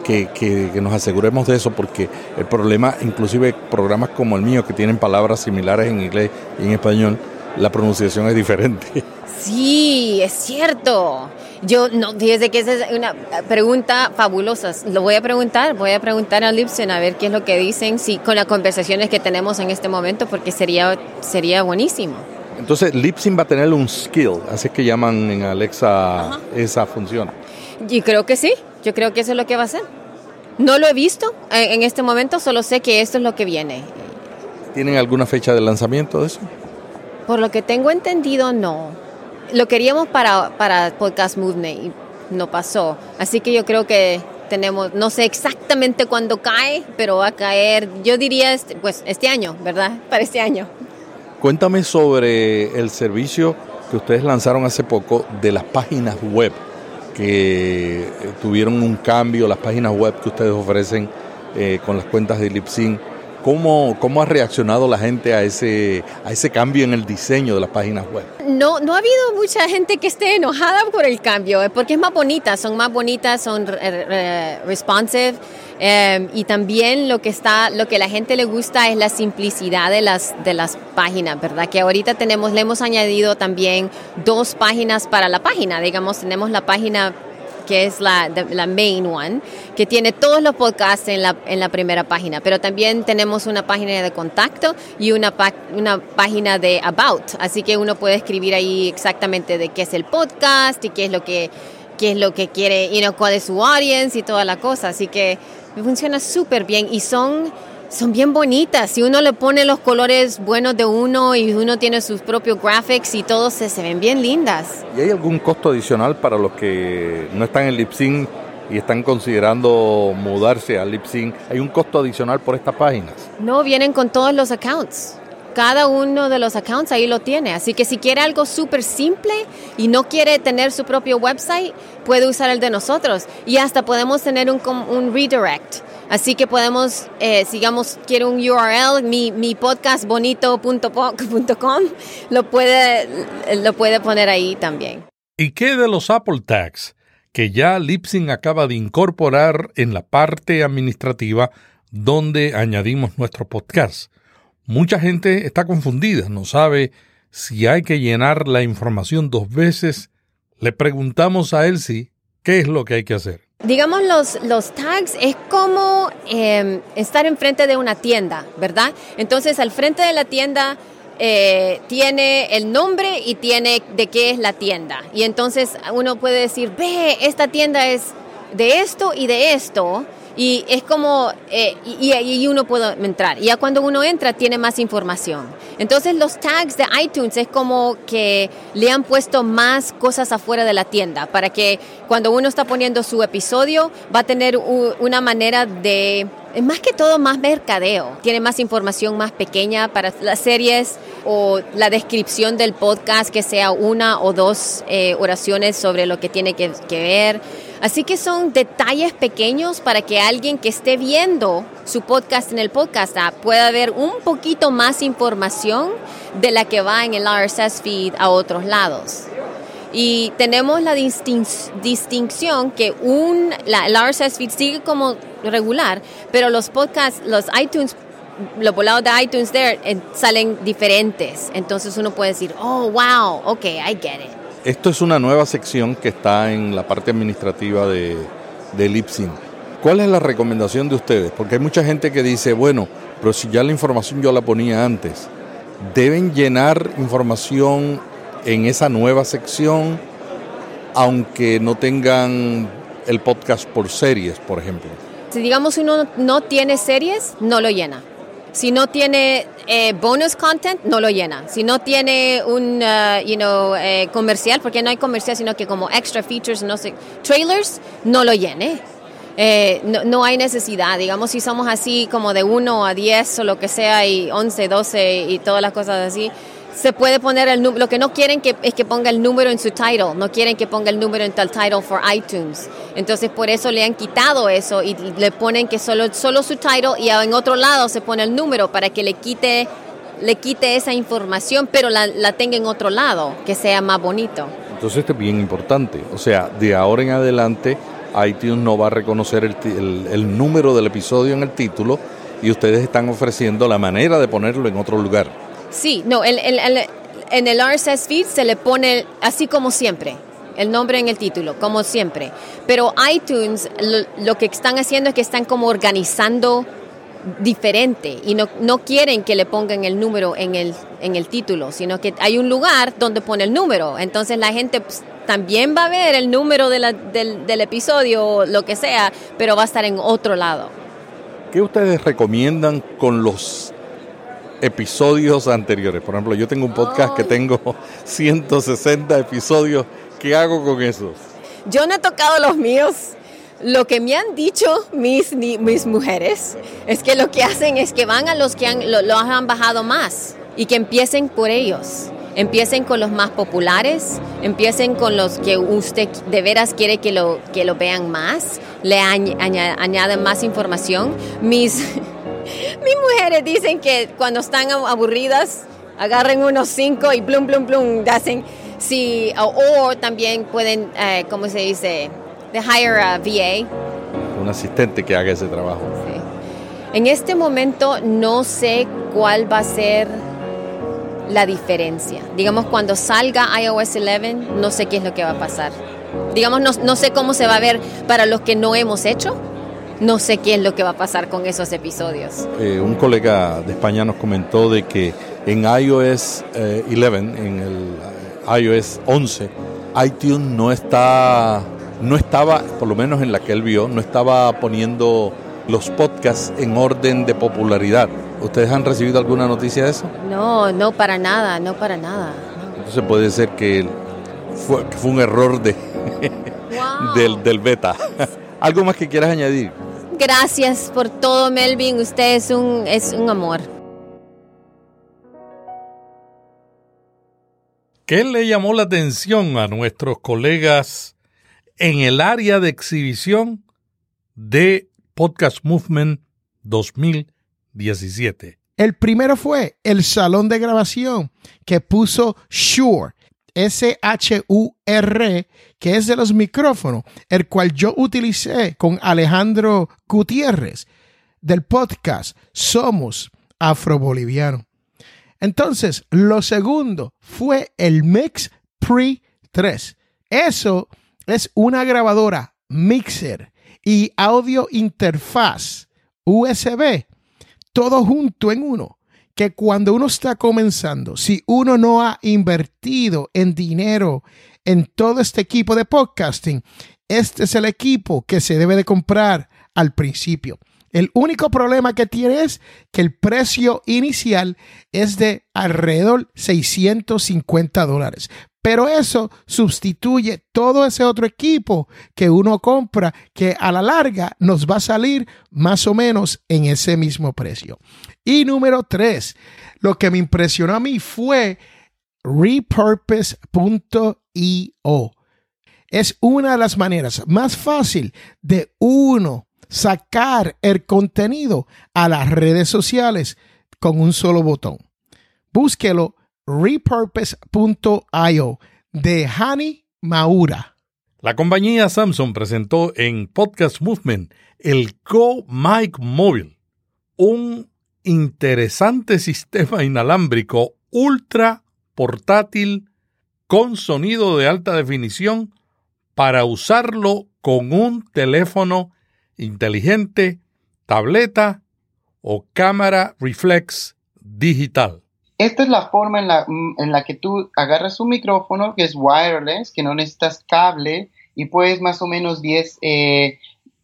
que, que, que, nos aseguremos de eso, porque el problema, inclusive programas como el mío, que tienen palabras similares en inglés y en español, la pronunciación es diferente. Sí, es cierto. Yo no, fíjese que esa es una pregunta fabulosa. Lo voy a preguntar, voy a preguntar a Lipson a ver qué es lo que dicen, si con las conversaciones que tenemos en este momento, porque sería, sería buenísimo. Entonces, Lipsyn va a tener un skill, así que llaman en Alexa esa función. Y creo que sí, yo creo que eso es lo que va a hacer. No lo he visto en este momento, solo sé que esto es lo que viene. ¿Tienen alguna fecha de lanzamiento de eso? Por lo que tengo entendido, no lo queríamos para, para Podcast Movement y no pasó. Así que yo creo que tenemos, no sé exactamente cuándo cae, pero va a caer, yo diría, este, pues este año, ¿verdad? Para este año. Cuéntame sobre el servicio que ustedes lanzaron hace poco de las páginas web, que tuvieron un cambio, las páginas web que ustedes ofrecen eh, con las cuentas de Lipsyn ¿Cómo, ¿Cómo ha reaccionado la gente a ese, a ese cambio en el diseño de las páginas web? No, no ha habido mucha gente que esté enojada por el cambio, eh, porque es más bonita, son más bonitas, son responsive. Em, y también lo que está, lo que la gente le gusta es la simplicidad de las, de las páginas, ¿verdad? Que ahorita tenemos, le hemos añadido también dos páginas para la página, digamos, tenemos la página que es la, la main one, que tiene todos los podcasts en la, en la primera página, pero también tenemos una página de contacto y una, una página de about, así que uno puede escribir ahí exactamente de qué es el podcast y qué es lo que qué es lo que quiere, you cuál es su audience y toda la cosa, así que funciona súper bien y son son bien bonitas. Si uno le pone los colores buenos de uno y uno tiene sus propios graphics y todo, se, se ven bien lindas. ¿Y hay algún costo adicional para los que no están en Lipsync y están considerando mudarse a Lipsync? ¿Hay un costo adicional por estas páginas? No, vienen con todos los accounts. Cada uno de los accounts ahí lo tiene. Así que si quiere algo súper simple y no quiere tener su propio website, puede usar el de nosotros. Y hasta podemos tener un, un redirect Así que podemos, eh, sigamos, quiero un URL, mi, mi lo puede, lo puede poner ahí también. ¿Y qué de los Apple Tags que ya Lipsyn acaba de incorporar en la parte administrativa donde añadimos nuestro podcast? Mucha gente está confundida, no sabe si hay que llenar la información dos veces. Le preguntamos a Elsie qué es lo que hay que hacer. Digamos, los, los tags es como em, estar enfrente de una tienda, ¿verdad? Entonces, al frente de la tienda eh, tiene el nombre y tiene de qué es la tienda. Y entonces uno puede decir, ve, esta tienda es de esto y de esto. Y es como, eh, y, y, uno puede entrar. Y ya cuando uno entra tiene más información. Entonces los tags de iTunes es como que le han puesto más cosas afuera de la tienda para que cuando uno está poniendo su episodio va a tener una manera de más que todo más mercadeo. Tiene más información más pequeña para las series o la descripción del podcast que sea una o dos eh, oraciones sobre lo que tiene que ver. Así que son detalles pequeños para que alguien que esté viendo su podcast en el podcast app pueda ver un poquito más información de la que va en el RSS feed a otros lados. Y tenemos la distinción que un, la, el RSS feed sigue como regular, pero los podcasts, los iTunes, los volados de iTunes there eh, salen diferentes. Entonces uno puede decir, oh, wow, ok, I get it. Esto es una nueva sección que está en la parte administrativa de, de Lipsyn. ¿Cuál es la recomendación de ustedes? Porque hay mucha gente que dice, bueno, pero si ya la información yo la ponía antes, ¿deben llenar información en esa nueva sección aunque no tengan el podcast por series, por ejemplo? Si digamos uno no tiene series, no lo llena. Si no tiene eh, bonus content, no lo llena. Si no tiene un uh, you know, eh, comercial, porque no hay comercial, sino que como extra features, no sé, trailers, no lo llene. Eh, no, no, hay necesidad. Digamos, si somos así como de 1 a 10 o lo que sea, y 11, 12 y todas las cosas así, se puede poner el número. Lo que no quieren que, es que ponga el número en su title, no quieren que ponga el número en el title for iTunes. Entonces, por eso le han quitado eso y le ponen que solo, solo su title y en otro lado se pone el número para que le quite, le quite esa información, pero la, la tenga en otro lado, que sea más bonito. Entonces, esto es bien importante. O sea, de ahora en adelante iTunes no va a reconocer el, número del episodio en el título y ustedes están ofreciendo la manera de ponerlo en otro lugar. Sí, no, en el RSS feed se le pone así como siempre, el nombre en el título, como siempre. Pero iTunes lo, que están haciendo es que están como organizando diferente y no, no quieren que le pongan el número en el, en el título, sino que hay un lugar donde pone el número. Entonces la gente pues, también va a ver el número del, del episodio o lo que sea, pero va a estar en otro lado. ¿Qué ustedes recomiendan con los episodios anteriores? Por ejemplo, yo tengo un podcast que tengo 160 episodios. ¿Qué hago con esos? Yo no he tocado los míos. Lo que me han dicho mis, mis mujeres es que lo que hacen es que van a los que han, lo han bajado más y que empiecen por ellos. Empiecen con los más populares, empiecen con los que usted de veras quiere que lo, que lo vean más, le añaden más información. Mis, mis mujeres dicen que cuando están aburridas, agarren unos cinco y plum, plum, plum, hacen, sí, o, también pueden, eh, ¿cómo se dice? De hire a VA. Un asistente que haga ese trabajo. En este momento no sé cuál va a ser la diferencia. Digamos, cuando salga iOS 11, no sé qué es lo que va a pasar. Digamos, no, sé cómo se va a ver para los que no hemos hecho. No sé qué es lo que va a pasar con esos episodios. Eh, un colega de España nos comentó de que en iOS 11, eh, en el eh, iOS 11, iTunes no está, no estaba, por lo menos en la que él vio, no estaba poniendo los podcasts en orden de popularidad. ¿Ustedes han recibido alguna noticia de eso? No, no para nada, no para nada. Entonces puede ser que fue, fue un error de, del, del beta. ¿Algo más que quieras añadir? Gracias por todo, Melvin. Usted es un, es un amor. ¿Qué le llamó la atención a nuestros colegas en el área de exhibición de Podcast Movement 2017. El primero fue el salón de grabación que puso Shure, S-H-U-R, que es de los micrófonos, el cual yo utilicé con Alejandro Gutiérrez del podcast Somos Afroboliviano. Entonces, lo segundo fue el Mix Pre 3. Eso es una grabadora mixer y audio interfaz USB, todo junto en uno, que cuando uno está comenzando, si uno no ha invertido en dinero en todo este equipo de podcasting, este es el equipo que se debe de comprar al principio. El único problema que tiene es que el precio inicial es de alrededor 650 dólares. Pero eso sustituye todo ese otro equipo que uno compra que a la larga nos va a salir más o menos en ese mismo precio. Y número tres, lo que me impresionó a mí fue repurpose.io. Es una de las maneras más fácil de uno sacar el contenido a las redes sociales con un solo botón. Búsquelo repurpose.io de Hani Maura. La compañía Samsung presentó en Podcast Movement el Go Mic Móvil, un interesante sistema inalámbrico ultra portátil con sonido de alta definición para usarlo con un teléfono inteligente, tableta o cámara reflex digital. Esta es la forma en la, en la que tú agarras un micrófono que es wireless, que no necesitas cable y puedes más o menos 10, eh,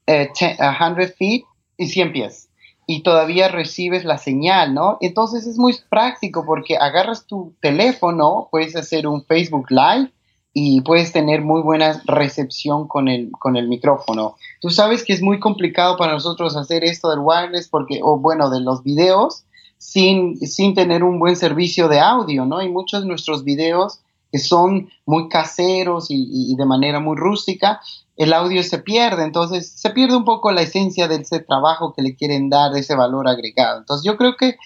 100 eh, feet y 100 pies y todavía recibes la señal, ¿no? Entonces es muy práctico porque agarras tu teléfono, puedes hacer un Facebook Live y puedes tener muy buena recepción con el, con el micrófono. Tú sabes que es muy complicado para nosotros hacer esto del wireless porque, o bueno, de los videos sin, sin tener un buen servicio de audio, ¿no? Y muchos de nuestros videos que son muy caseros y de manera muy rústica, el audio se pierde, entonces se pierde un poco la esencia de ese trabajo que le quieren dar, ese valor agregado. Entonces yo creo que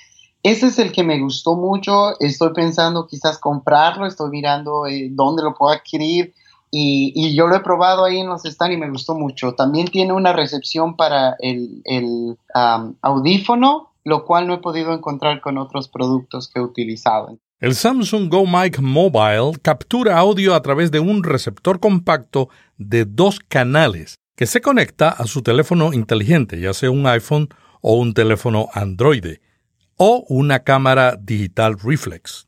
ese es el que me gustó mucho, estoy pensando quizás comprarlo, estoy mirando eh, dónde lo puedo adquirir y, yo lo he probado ahí en los stands y me gustó mucho. También tiene una recepción para el, audífono, lo cual no he podido encontrar con otros productos que he utilizado. El Samsung Go Mic Mobile captura audio a través de un receptor compacto de dos canales que se conecta a su teléfono inteligente, ya sea un iPhone o un teléfono Android, o una cámara digital reflex.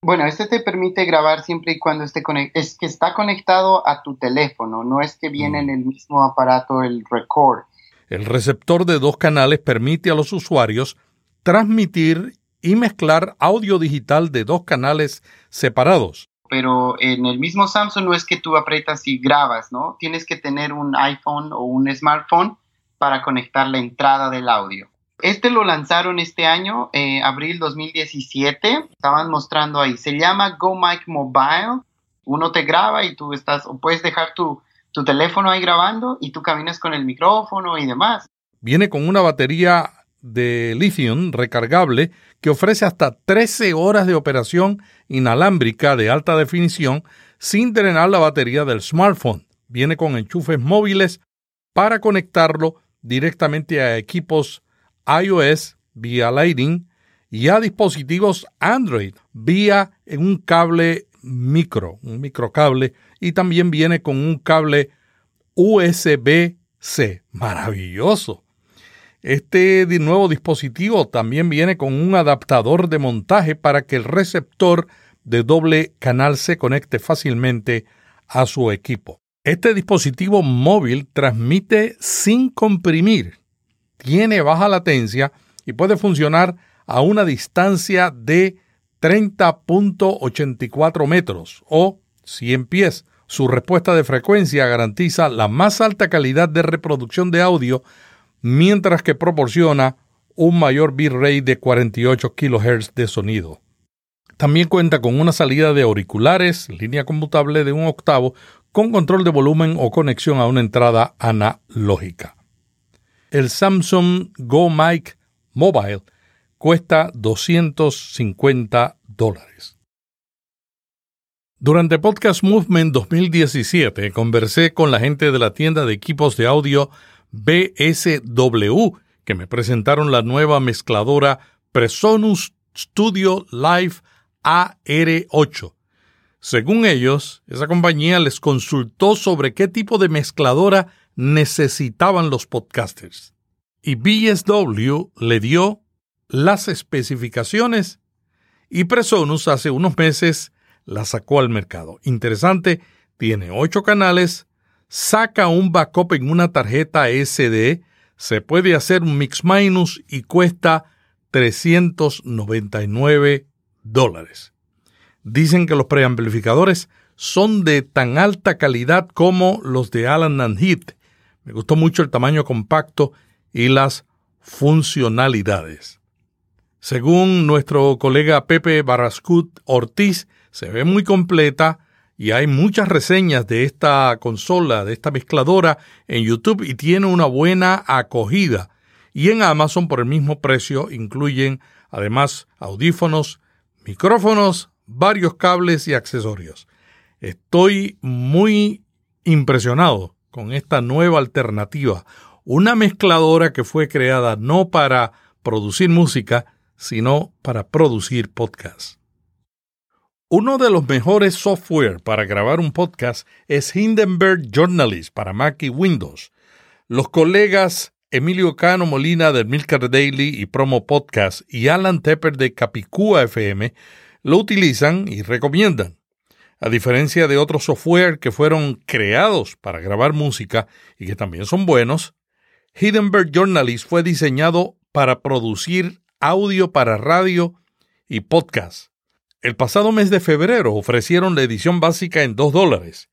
Bueno, este te permite grabar siempre y cuando esté conectado. Es que está conectado a tu teléfono, no es que viene en el mismo aparato el record. El receptor de dos canales permite a los usuarios transmitir y mezclar audio digital de dos canales separados. Pero en el mismo Samsung no es que tú aprietas y grabas, ¿no? Tienes que tener un iPhone o un smartphone para conectar la entrada del audio. Este lo lanzaron este año, eh, abril 2017. Estaban mostrando ahí. Se llama Go Mic Mobile. Uno te graba y tú estás, o puedes dejar tu, tu teléfono ahí grabando y tú caminas con el micrófono y demás. Viene con una batería de lithium recargable que ofrece hasta 13 horas de operación inalámbrica de alta definición sin drenar la batería del smartphone. Viene con enchufes móviles para conectarlo directamente a equipos iOS vía Lightning y a dispositivos Android vía un cable micro, un microcable, y también viene con un cable USB-C. Maravilloso. Este nuevo dispositivo también viene con un adaptador de montaje para que el receptor de doble canal se conecte fácilmente a su equipo. Este dispositivo móvil transmite sin comprimir, tiene baja latencia y puede funcionar a una distancia de 30.84 metros o 100 pies. Su respuesta de frecuencia garantiza la más alta calidad de reproducción de audio mientras que proporciona un mayor bitrate de 48 kHz de sonido. También cuenta con una salida de auriculares, línea conmutable de un octavo, con control de volumen o conexión a una entrada analógica. El Samsung Go Mic Mobile cuesta 250 dólares. Durante Podcast Movement 2017 conversé con la gente de la tienda de equipos de audio BSW, que me presentaron la nueva mezcladora Presonus Studio Live AR8. Según ellos, esa compañía les consultó sobre qué tipo de mezcladora necesitaban los podcasters. Y BSW le dio las especificaciones y Presonus hace unos meses la sacó al mercado. Interesante, tiene ocho canales, saca un backup en una tarjeta SD, se puede hacer un mix minus y cuesta 399 dólares. Dicen que los preamplificadores son de tan alta calidad como los de Alan Heath. Me gustó mucho el tamaño compacto y las funcionalidades. Según nuestro colega Pepe Barrascut Ortiz, se ve muy completa, y hay muchas reseñas de esta consola, de esta mezcladora en YouTube y tiene una buena acogida. Y en Amazon por el mismo precio incluyen además audífonos, micrófonos, varios cables y accesorios. Estoy muy impresionado con esta nueva alternativa, una mezcladora que fue creada no para producir música, sino para producir podcasts. Uno de los mejores software para grabar un podcast es Hindenburg Journalist para Mac y Windows. Los colegas Emilio Cano Molina del Milcar Daily y Promo Podcast y Alan Tepper de Capicúa FM lo utilizan y recomiendan. A diferencia de otros software que fueron creados para grabar música y que también son buenos, Hindenburg Journalist fue diseñado para producir audio para radio y podcast. El pasado mes de febrero ofrecieron la edición básica en 2 dólares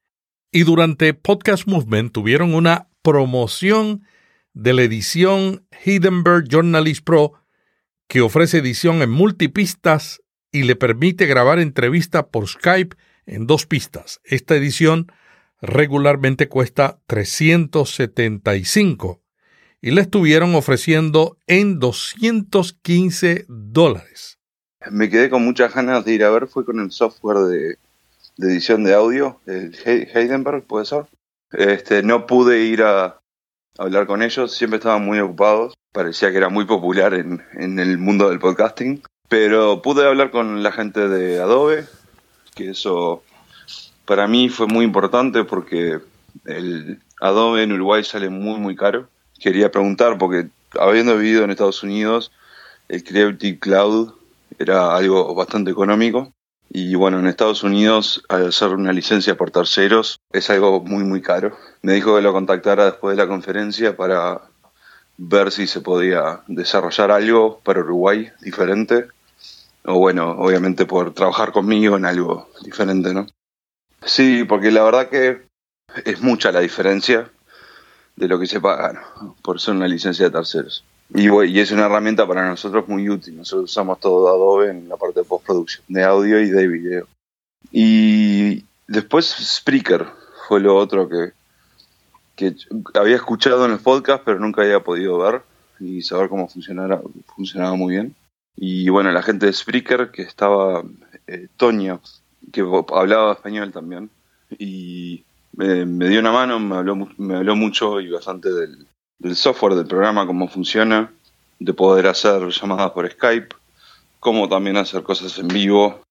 y durante Podcast Movement tuvieron una promoción de la edición Hindenburg Journalist Pro que ofrece edición en multipistas y le permite grabar entrevista por Skype en dos pistas. Esta edición regularmente cuesta 375 y la estuvieron ofreciendo en 215 dólares. Me quedé con muchas ganas de ir a ver, fue con el software de, edición de audio, el Heidenberg, puede ser. Este, no pude ir a, hablar con ellos, siempre estaban muy ocupados, parecía que era muy popular en, en el mundo del podcasting, pero pude hablar con la gente de Adobe, que eso para mí fue muy importante porque el Adobe en Uruguay sale muy muy caro. Quería preguntar porque habiendo vivido en Estados Unidos, el Creative Cloud era algo bastante económico y bueno, en Estados Unidos al hacer una licencia por terceros es algo muy muy caro. Me dijo que lo contactara después de la conferencia para ver si se podía desarrollar algo para Uruguay diferente o bueno, obviamente por trabajar conmigo en algo diferente, ¿no? Sí, porque la verdad que es mucha la diferencia de lo que se paga por ser una licencia de terceros. Y, y, es una herramienta para nosotros muy útil. Nosotros usamos todo Adobe en la parte de postproducción, de audio y de video. Y después Spreaker fue lo otro que, que había escuchado en el podcast, pero nunca había podido ver y saber cómo funcionara, funcionaba muy bien. Y bueno, la gente de Spreaker, que estaba eh, Toña, que hablaba español también, y me, dio una mano, me habló, me habló mucho y bastante del, del software, del programa, cómo funciona, de poder hacer llamadas por Skype, cómo también hacer cosas en vivo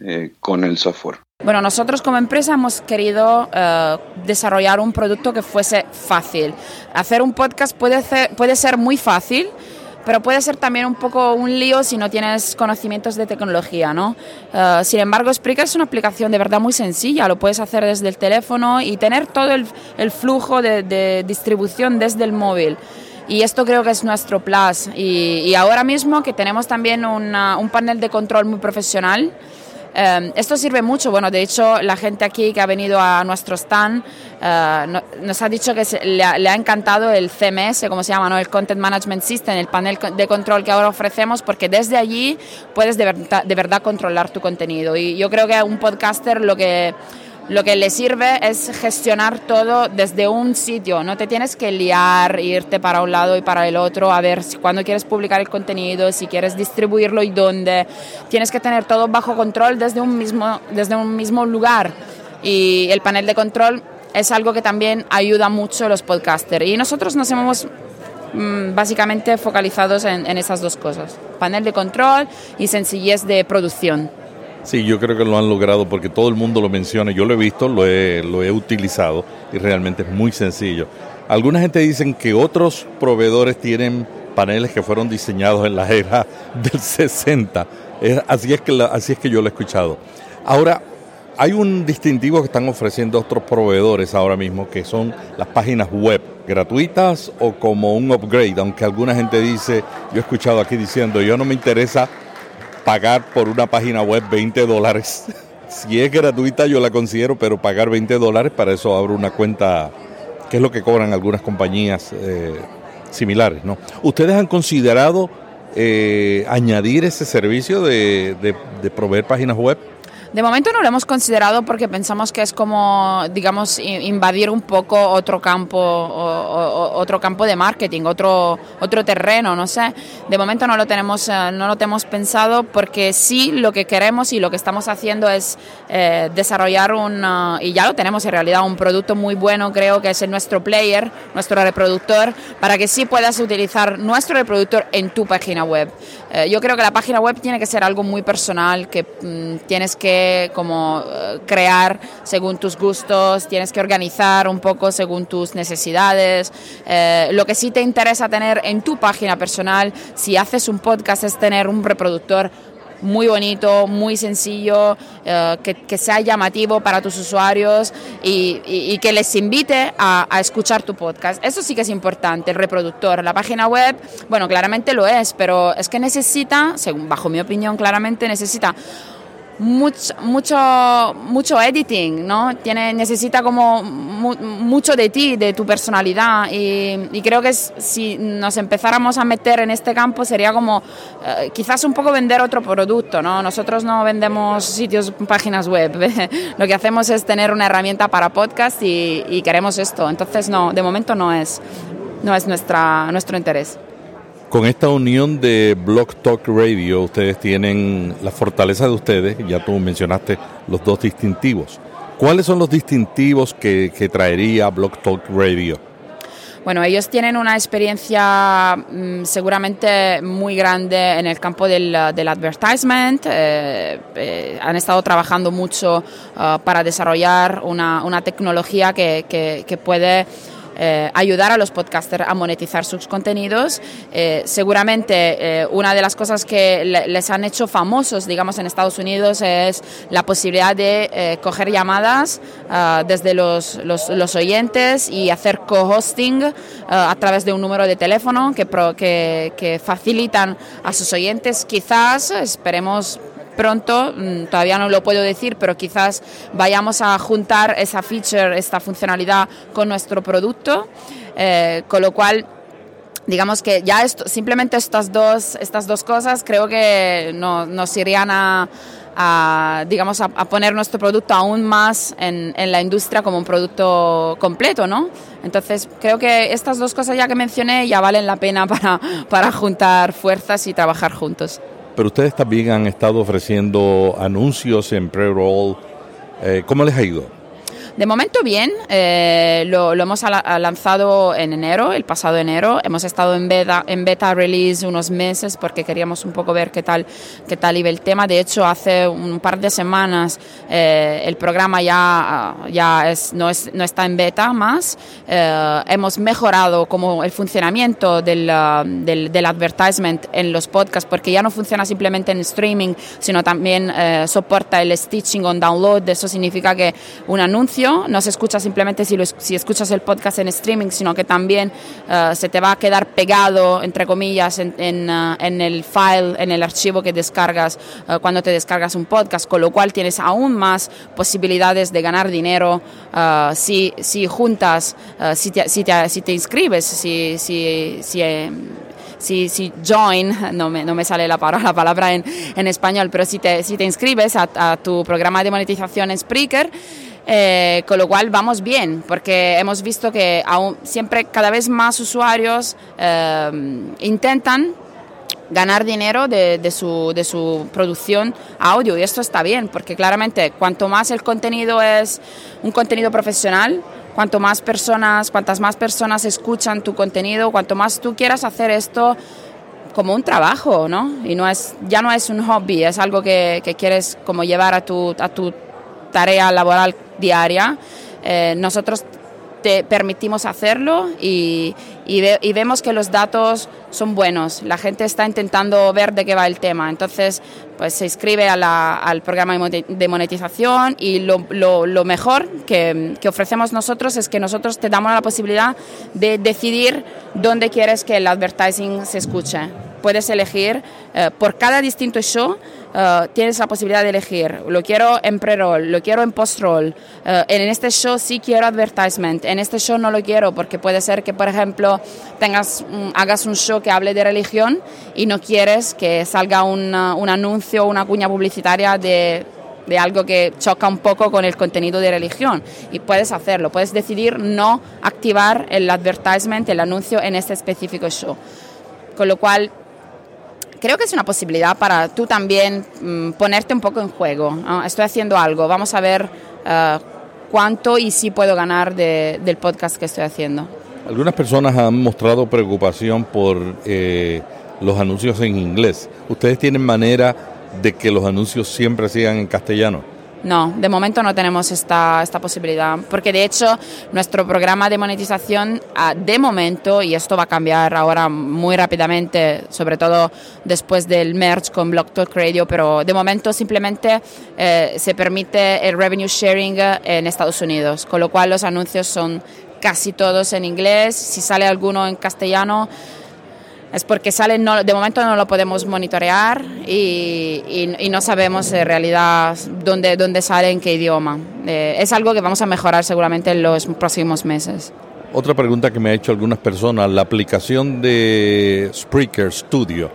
eh, con el software. Bueno, nosotros como empresa hemos querido eh, desarrollar un producto que fuese fácil. Hacer un podcast puede ser, puede ser muy fácil, pero puede ser también un poco un lío si no tienes conocimientos de tecnología, ¿no? Eh, sin embargo, Spreaker es una aplicación de verdad muy sencilla, lo puedes hacer desde el teléfono y tener todo el, el flujo de, de, distribución desde el móvil. Y esto creo que es nuestro plus. Y, y ahora mismo que tenemos también una, un panel de control muy profesional, Em, esto sirve mucho, bueno, de hecho la gente aquí que ha venido a nuestro stand eh, nos ha dicho que le, ha, encantado el CMS, como se llama, ¿no? el Content Management System, el panel de control que ahora ofrecemos, porque desde allí puedes de de verdad controlar tu contenido. Y yo creo que un podcaster lo que lo que le sirve es gestionar todo desde un sitio. No te tienes que liar, irte para un lado y para el otro a ver si, cuándo quieres publicar el contenido, si quieres distribuirlo y dónde. Tienes que tener todo bajo control desde un mismo, desde un mismo lugar. Y el panel de control es algo que también ayuda mucho a los podcasters. Y nosotros nos hemos mm, básicamente focalizados en, en esas dos cosas. Panel de control y sencillez de producción. Sí, yo creo que lo han logrado porque todo el mundo lo menciona. Yo lo he visto, lo he, lo he utilizado y realmente es muy sencillo. Alguna gente dicen que otros proveedores tienen paneles que fueron diseñados en la era del 60. así, es que así es que yo lo he escuchado. Ahora, hay un distintivo que están ofreciendo otros proveedores ahora mismo, que son las páginas web gratuitas o como un upgrade, aunque alguna gente dice, yo he escuchado aquí diciendo, yo no me interesa pagar por una página web 20 dólares. si es gratuita yo la considero, pero pagar 20 dólares, para eso abro una cuenta, que es lo que cobran algunas compañías eh, similares. ¿no? ¿Ustedes han considerado eh, añadir ese servicio de, de proveer páginas web? De momento no lo hemos considerado porque pensamos que es como, digamos, invadir un poco otro campo, otro campo de marketing, otro, otro terreno, no sé. De momento no lo tenemos, eh, no lo tenemos pensado porque sí lo que queremos y lo que estamos haciendo es eh, desarrollar un, y ya lo tenemos en realidad, un producto muy bueno, creo que es nuestro player, nuestro reproductor, para que sí puedas utilizar nuestro reproductor en tu página web. Eh, yo creo que la página web tiene que ser algo muy personal, que mm, tienes que como eh, crear según tus gustos, tienes que organizar un poco según tus necesidades. Eh, lo que sí te interesa tener en tu página personal, si haces un podcast, es tener un reproductor muy bonito, muy sencillo, eh, que, sea llamativo para tus usuarios y, que les invite a, a, escuchar tu podcast. Eso sí que es importante, el reproductor. La página web, bueno, claramente lo es, pero es que necesita, según bajo mi opinión, claramente necesita mucho, mucho, mucho editing, ¿no? Tiene, necesita como mucho de ti, de tu personalidad y, creo que si nos empezáramos a meter en este campo sería como eh, quizás un poco vender otro producto, ¿no? Nosotros no vendemos sitios, páginas web, lo que hacemos es tener una herramienta para podcast y, y queremos esto, entonces no, de momento no es, no es nuestra, nuestro interés. Con esta unión de Blog Talk Radio, ustedes tienen la fortaleza de ustedes, ya tú mencionaste los dos distintivos. ¿Cuáles son los distintivos que, traería Blog Talk Radio? Bueno, ellos tienen una experiencia mm, seguramente muy grande en el campo del, advertisement. Eh, eh, han estado trabajando mucho ah, para desarrollar una, tecnología que, que puede eh, ayudar a los podcasters a monetizar sus contenidos. Eh, seguramente eh, una de las cosas que les han hecho famosos, digamos, en Estados Unidos es la posibilidad de coger llamadas desde los, los, oyentes y hacer co-hosting a través de un número de teléfono que, que, que facilitan a sus oyentes. Quizás, esperemos pronto, mm, todavía no lo puedo decir, pero quizás vayamos a juntar esa feature, esta funcionalidad con nuestro producto, eh, con lo cual digamos que ya esto, simplemente estas dos, estas dos cosas creo que nos irían a, digamos, a, poner nuestro producto aún más en, en, la industria como un producto completo, ¿no? Entonces, creo que estas dos cosas ya que mencioné ya valen la pena para, para juntar fuerzas y trabajar juntos pero ustedes también han estado ofreciendo anuncios en pre-roll. Eh, ¿Cómo les ha ido? De momento bien, eh, lo, hemos lanzado en enero, el pasado enero. Hemos estado en beta, en beta release unos meses porque queríamos un poco ver qué tal, qué tal iba el tema. De hecho, hace un par de semanas eh, el programa ya, ya es, no, es, no está en beta más. Eh, hemos mejorado como el funcionamiento del, del, del, advertisement en los podcasts porque ya no funciona simplemente en streaming, sino también soporta el stitching on download. Eso significa que un anuncio no se escucha simplemente si, si escuchas el podcast en streaming, sino que también eh, se te va a quedar pegado, entre comillas, en, en, eh, en el file, en el archivo que descargas eh, cuando te descargas un podcast, con lo cual tienes aún más posibilidades de ganar dinero si, si juntas, si, te, si, te, si, te, inscribes, si, si, si, si, join, no me, no me sale la palabra, la palabra en, en, español, pero si te, si te inscribes a, tu programa de monetización Spreaker, eh, con lo cual vamos bien, porque hemos visto que aún, siempre cada vez más usuarios eh, intentan ganar dinero de, su, de su producción audio y esto está bien, porque claramente cuanto más el contenido es un contenido profesional, cuanto más personas, cuantas más personas escuchan tu contenido, cuanto más tú quieras hacer esto como un trabajo, ¿no? Y no es, ya no es un hobby, es algo que, que quieres como llevar a tu, a tu tarea laboral diaria. Eh, nosotros te permitimos hacerlo y, y, vemos que los datos son buenos. La gente está intentando ver de qué va el tema. Entonces, pues se inscribe al programa de monetización y lo, lo, lo mejor que, que, ofrecemos nosotros es que nosotros te damos la posibilidad de decidir dónde quieres que el advertising se escuche. Puedes elegir eh, por cada distinto show eh, tienes la posibilidad de elegir, lo quiero en pre-roll, lo quiero en post-roll, eh, en este show sí quiero advertisement, en este show no lo quiero porque puede ser que, por ejemplo, tengas, hagas un show que hable de religión y no quieres que salga un anuncio o una cuña publicitaria de de algo que choca un poco con el contenido de religión y puedes hacerlo, puedes decidir no activar el advertisement, el anuncio en este específico show. Con lo cual creo que es una posibilidad para tú también mm, ponerte un poco en juego. Estoy haciendo algo, vamos a ver uh, cuánto y si puedo ganar del podcast que estoy haciendo. Algunas personas han mostrado preocupación por eh, los anuncios en inglés. ¿Ustedes tienen manera de que los anuncios siempre sigan en castellano? No, de momento no tenemos esta, esta posibilidad, porque de hecho nuestro programa de monetización ah, de momento, y esto va a cambiar ahora muy rápidamente, sobre todo después del merge con Block Talk Radio, pero de momento simplemente eh, se permite el revenue sharing en Estados Unidos, con lo cual los anuncios son casi todos en inglés, si sale alguno en castellano, es porque salen, no, de momento no lo podemos monitorear y, no sabemos en realidad dónde, dónde sale, en qué idioma. Eh, es algo que vamos a mejorar seguramente en los próximos meses. Otra pregunta que me ha hecho algunas personas, la aplicación de Spreaker Studio,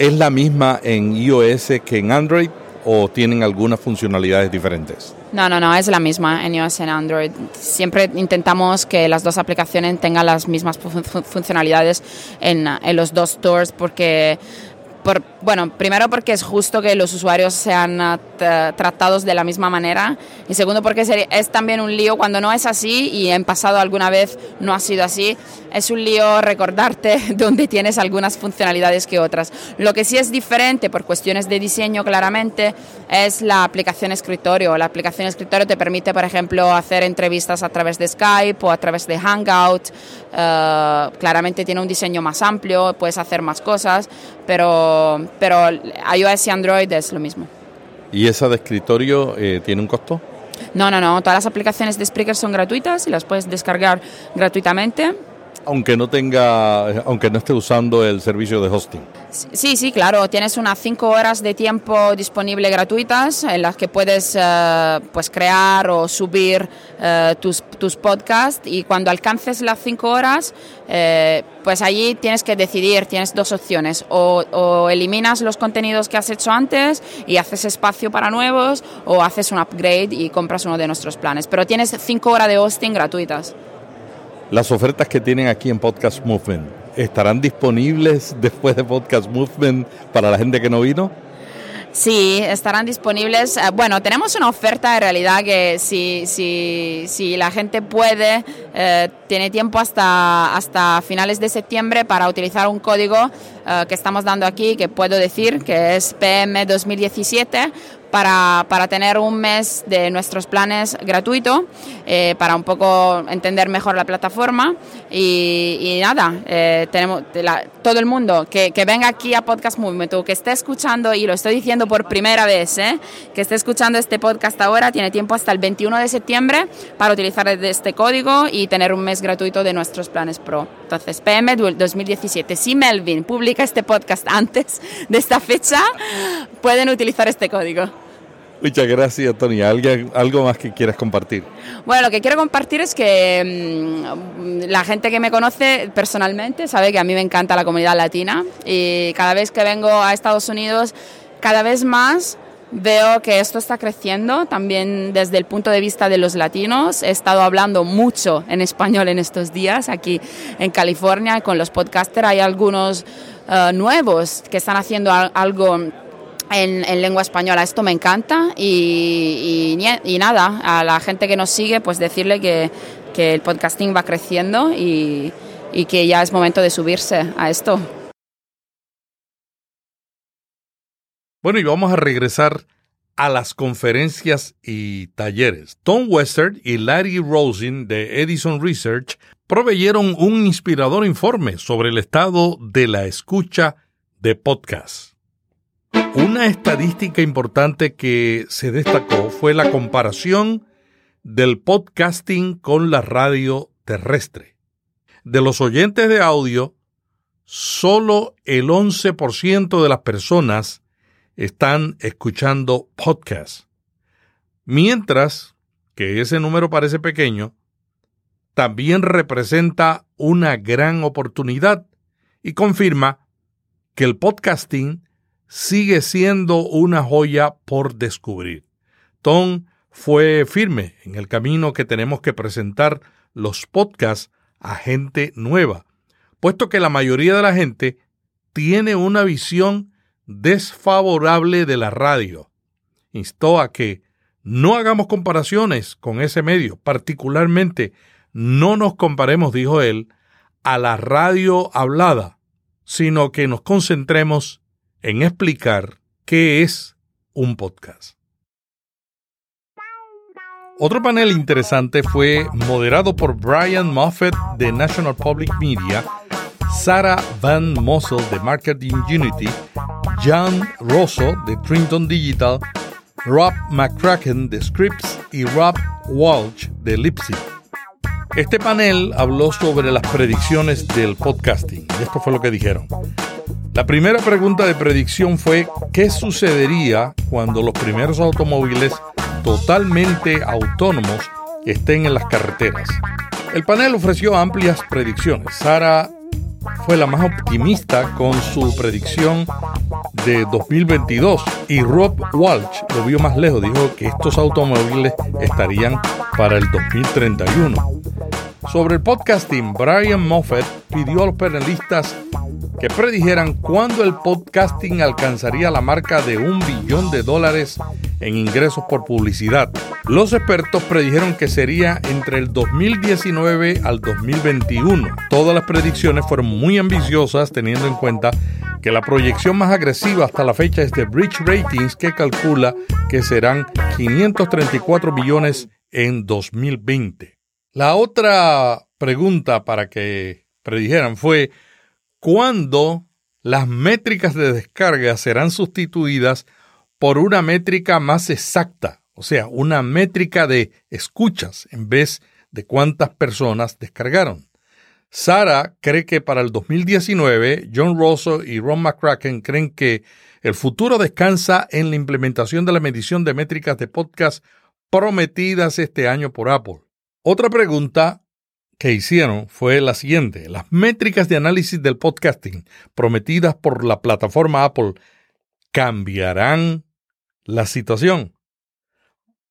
¿es la misma en iOS que en Android o tienen algunas funcionalidades diferentes? No, no, no, es la misma en iOS y en Android. Siempre intentamos que las dos aplicaciones tengan las mismas funcionalidades en, en los dos stores porque bueno, primero porque es justo que los usuarios sean ah, tratados de la misma manera y segundo porque es también un lío cuando no es así y en pasado alguna vez no ha sido así, es un lío recordarte dónde tienes algunas funcionalidades que otras. Lo que sí es diferente por cuestiones de diseño claramente es la aplicación escritorio. La aplicación escritorio te permite, por ejemplo, hacer entrevistas a través de Skype o a través de Hangout. Ah, claramente tiene un diseño más amplio, puedes hacer más cosas, pero pero, iOS y Android es lo mismo. ¿Y esa de escritorio eh, tiene un costo? No, no, no. Todas las aplicaciones de Spreaker son gratuitas y las puedes descargar gratuitamente. Aunque no tenga, aunque no esté usando el servicio de hosting. Sí, sí, claro. Tienes unas 5 horas de tiempo disponible gratuitas en las que puedes eh, pues crear o subir eh, tus, tus podcasts y cuando alcances las 5 horas, eh, pues allí tienes que decidir, tienes dos opciones, o, o, eliminas los contenidos que has hecho antes y haces espacio para nuevos, o haces un upgrade y compras uno de nuestros planes. Pero tienes 5 horas de hosting gratuitas. Las ofertas que tienen aquí en Podcast Movement, ¿estarán disponibles después de Podcast Movement para la gente que no vino? Sí, estarán disponibles. Eh, bueno, tenemos una oferta en realidad que si, si, si la gente puede, eh, tiene tiempo hasta, hasta finales de septiembre para utilizar un código eh, que estamos dando aquí, que puedo decir que es PM 2017 para, para, tener un mes de nuestros planes gratuito, eh, para un poco entender mejor la plataforma. Y, nada, eh, tenemos todo el mundo que, que, venga aquí a Podcast Movement que esté escuchando, y lo estoy diciendo por primera vez, que esté escuchando este podcast ahora, tiene tiempo hasta el 21 de septiembre para utilizar este código y tener un mes gratuito de nuestros planes Pro. Entonces, PM 2017, si Melvin publica este podcast antes de esta fecha, pueden utilizar este código. Muchas gracias, Tony. ¿Algo más que quieras compartir? Bueno, lo que quiero compartir es que mm, la gente que me conoce personalmente sabe que a mí me encanta la comunidad latina y cada vez que vengo a Estados Unidos, cada vez más veo que esto está creciendo también desde el punto de vista de los latinos. He estado hablando mucho en español en estos días aquí en California con los podcasters. Hay algunos eh, nuevos que están haciendo algo en, lengua española. Esto me encanta y, y, nada, a la gente que nos sigue, pues decirle que, el podcasting va creciendo y, y que ya es momento de subirse a esto. Bueno, y vamos a regresar a las conferencias y talleres. Tom Western y Larry Rosen de Edison Research proveyeron un inspirador informe sobre el estado de la escucha de podcasts. Una estadística importante que se destacó fue la comparación del podcasting con la radio terrestre. De los oyentes de audio, solo el 11% de las personas están escuchando podcasts. Mientras que ese número parece pequeño, también representa una gran oportunidad y confirma que el podcasting sigue siendo una joya por descubrir. Tom fue firme en el camino que tenemos que presentar los podcasts a gente nueva, puesto que la mayoría de la gente tiene una visión desfavorable de la radio. Instó a que no hagamos comparaciones con ese medio, particularmente no nos comparemos, dijo él, a la radio hablada, sino que nos concentremos en explicar qué es un podcast. Otro panel interesante fue moderado por Brian Moffett de National Public Media, Sarah Van Mossel de Marketing Unity, John Rosso de Trinton Digital, Rob McCracken de Scripps y Rob Walsh de Lipsy. Este panel habló sobre las predicciones del podcasting esto fue lo que dijeron. La primera pregunta de predicción fue ¿qué sucedería cuando los primeros automóviles totalmente autónomos estén en las carreteras? El panel ofreció amplias predicciones. Sara fue la más optimista con su predicción de 2022 y Rob Walsh lo vio más lejos, dijo que estos automóviles estarían para el 2031. Sobre el podcasting, Brian Moffett pidió a los panelistas que predijeran cuándo el podcasting alcanzaría la marca de un billón de dólares en ingresos por publicidad. Los expertos predijeron que sería entre el 2019 al 2021. Todas las predicciones fueron muy ambiciosas teniendo en cuenta que la proyección más agresiva hasta la fecha es de Bridge Ratings que calcula que serán 534 millones en 2020. La otra pregunta para que predijeran fue cuándo las métricas de descarga serán sustituidas por una métrica más exacta, o sea, una métrica de escuchas en vez de cuántas personas descargaron. Sara cree que para el 2019, John Rosso y Ron McCracken creen que el futuro descansa en la implementación de la medición de métricas de podcast prometidas este año por Apple. Otra pregunta que hicieron fue la siguiente. Las métricas de análisis del podcasting prometidas por la plataforma Apple cambiarán la situación.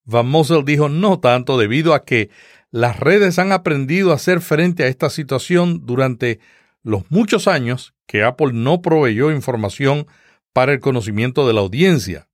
Van Mossel dijo no tanto debido a que las redes han aprendido a hacer frente a esta situación durante los muchos años que Apple no proveyó información para el conocimiento de la audiencia.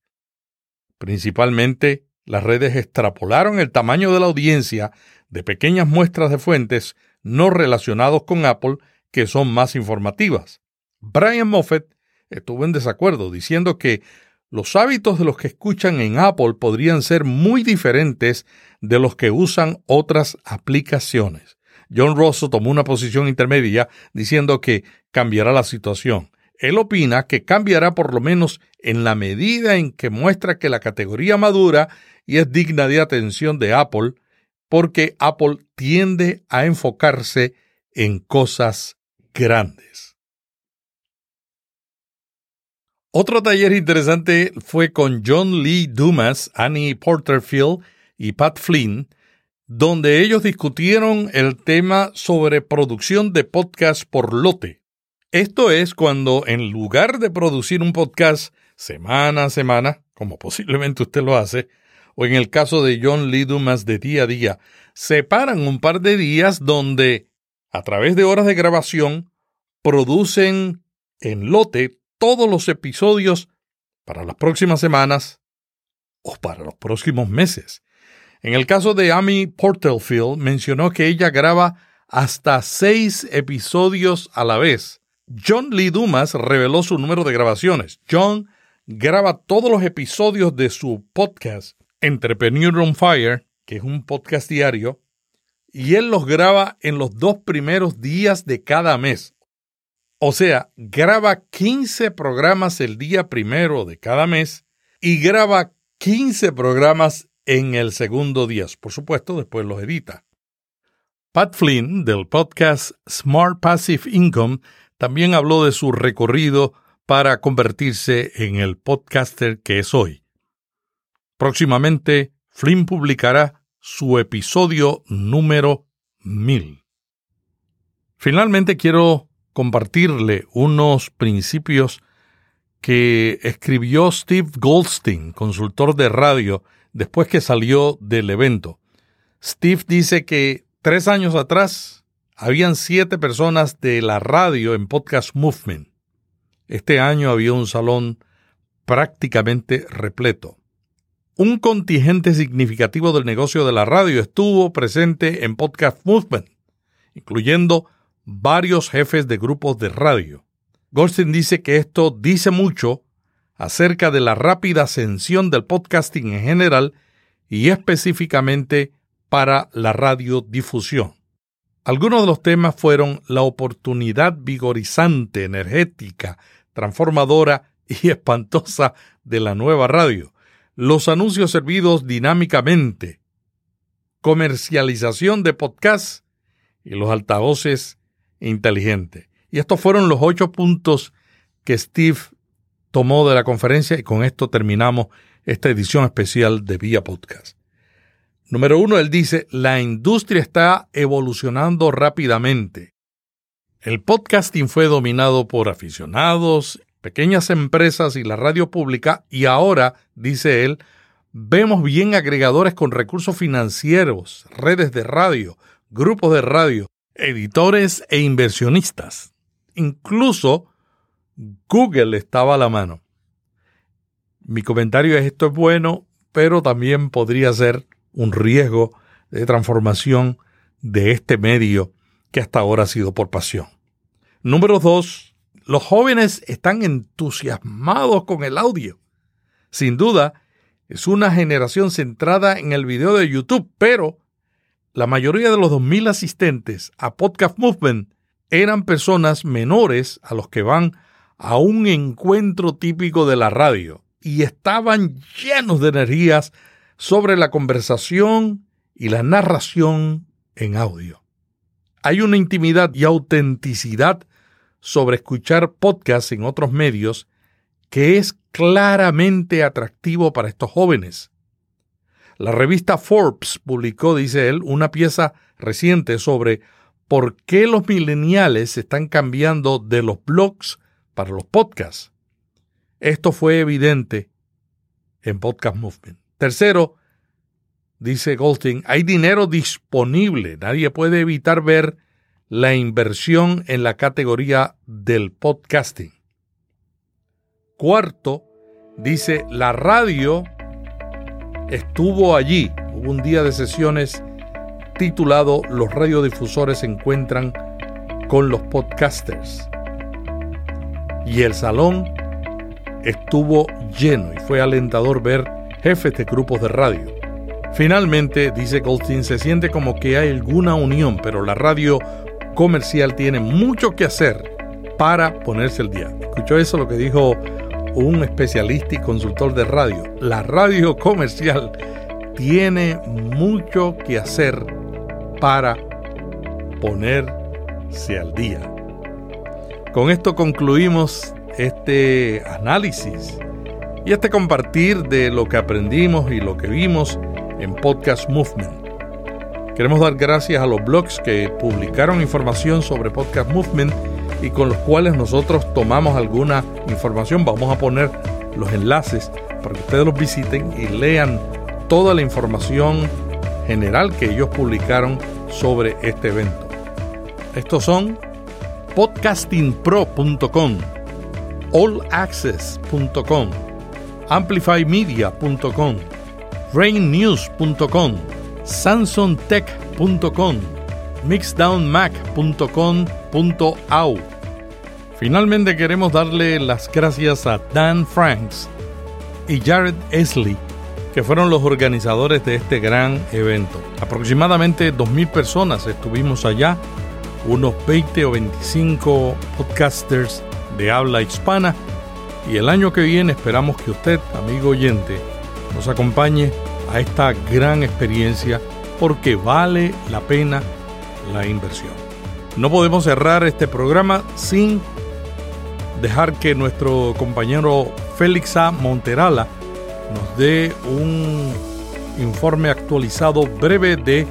Principalmente, las redes extrapolaron el tamaño de la audiencia de pequeñas muestras de fuentes no relacionados con Apple que son más informativas. Brian Moffett estuvo en desacuerdo, diciendo que los hábitos de los que escuchan en Apple podrían ser muy diferentes de los que usan otras aplicaciones. John Rosso tomó una posición intermedia diciendo que cambiará la situación. Él opina que cambiará por lo menos en la medida en que muestra que la categoría madura y es digna de atención de Apple porque Apple tiende a enfocarse en cosas grandes. Otro taller interesante fue con John Lee Dumas, Annie Porterfield y Pat Flynn, donde ellos discutieron el tema sobre producción de podcast por lote. Esto es cuando en lugar de producir un podcast semana a semana, como posiblemente usted lo hace, o en el caso de John Lee Dumas de día a día, separan un par de días donde, a través de horas de grabación, producen en lote todos los episodios para las próximas semanas o para los próximos meses. En el caso de Amy Porterfield, mencionó que ella graba hasta seis episodios a la vez. John Lee Dumas reveló su número de grabaciones. John graba todos los episodios de su podcast Entrepreneur on Fire, que es un podcast diario, y él los graba en los dos primeros días de cada mes. O sea, graba 15 programas el día primero de cada mes y graba 15 programas en el segundo día. Por supuesto, después los edita. Pat Flynn, del podcast Smart Passive Income, también habló de su recorrido para convertirse en el podcaster que es hoy. Próximamente, Flynn publicará su episodio número 1000. Finalmente quiero compartirle unos principios que escribió Steve Goldstein, consultor de radio, después que salió del evento. Steve dice que tres años atrás habían siete personas de la radio en Podcast Movement. Este año había un salón prácticamente repleto. Un contingente significativo del negocio de la radio estuvo presente en Podcast Movement, incluyendo varios jefes de grupos de radio. Goldstein dice que esto dice mucho acerca de la rápida ascensión del podcasting en general y específicamente para la radiodifusión. Algunos de los temas fueron la oportunidad vigorizante, energética, transformadora y espantosa de la nueva radio, los anuncios servidos dinámicamente, comercialización de podcasts y los altavoces inteligentes. Y estos fueron los ocho puntos que Steve tomó de la conferencia y con esto terminamos esta edición especial de Vía Podcast. Número uno, él dice, la industria está evolucionando rápidamente. El podcasting fue dominado por aficionados, pequeñas empresas y la radio pública y ahora, dice él, vemos bien agregadores con recursos financieros, redes de radio, grupos de radio, editores e inversionistas. Incluso Google estaba a la mano. Mi comentario es esto es bueno, pero también podría ser un riesgo de transformación de este medio que hasta ahora ha sido por pasión. Número dos, los jóvenes están entusiasmados con el audio. Sin duda, es una generación centrada en el video de YouTube, pero la mayoría de los 2.000 asistentes a Podcast Movement eran personas menores a los que van a un encuentro típico de la radio y estaban llenos de energías sobre la conversación y la narración en audio. Hay una intimidad y autenticidad sobre escuchar podcasts en otros medios que es claramente atractivo para estos jóvenes. La revista Forbes publicó, dice él, una pieza reciente sobre por qué los millennials están cambiando de los blogs para los podcasts. Esto fue evidente en Podcast Movement. Tercero, dice Goldstein, hay dinero disponible. Nadie puede evitar ver la inversión en la categoría del podcasting. Cuarto, dice, la radio estuvo allí. Hubo un día de sesiones titulado Los radiodifusores se encuentran con los podcasters. Y el salón estuvo lleno y fue alentador ver jefes de grupos de radio. Finalmente, dice Goldstein, se siente como que hay alguna unión, pero la radio comercial tiene mucho que hacer para ponerse el día. ¿Escuchó eso lo que dijo un especialista y consultor de radio? La radio comercial tiene mucho que hacer para ponerse al día. Con esto concluimos este análisis y este compartir de lo que aprendimos y lo que vimos en Podcast Movement. Queremos dar gracias a los blogs que publicaron información sobre Podcast Movement y con los cuales nosotros tomamos alguna información. Vamos a poner los enlaces para que ustedes los visiten y lean toda la información general que ellos publicaron sobre este evento. Estos son podcastingpro.com, allaccess.com, amplifymedia.com, rainnews.com, samsungtech.com, mixdownmac.com.au. Finalmente queremos darle las gracias a Dan Franks y Jared Esley, que fueron los organizadores de este gran evento. Aproximadamente 2.000 personas estuvimos allá, unos 20 o 25 podcasters de habla hispana y el año que viene esperamos que usted, amigo oyente, nos acompañe a esta gran experiencia porque vale la pena la inversión. No podemos cerrar este programa sin dejar que nuestro compañero Félix A. Monterala nos dé un informe actualizado breve de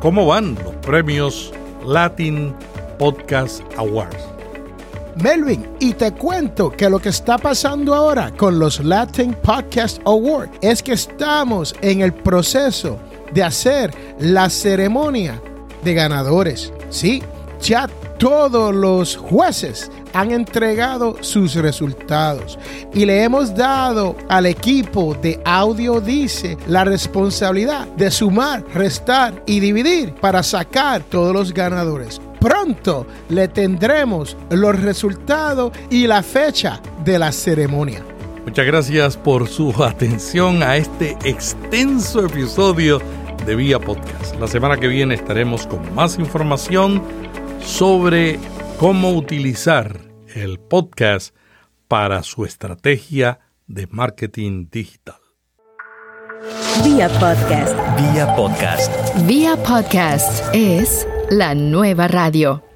cómo van los premios Latin Podcast Awards. Melvin, y te cuento que lo que está pasando ahora con los Latin Podcast Awards es que estamos en el proceso de hacer la ceremonia de ganadores. Sí, ya todos los jueces han entregado sus resultados y le hemos dado al equipo de Audio Dice la responsabilidad de sumar, restar y dividir para sacar todos los ganadores. Pronto le tendremos los resultados y la fecha de la ceremonia. Muchas gracias por su atención a este extenso episodio de Vía Podcast. La semana que viene estaremos con más información sobre cómo utilizar el podcast para su estrategia de marketing digital. Vía Podcast. Vía Podcast. Vía Podcast es la nueva radio.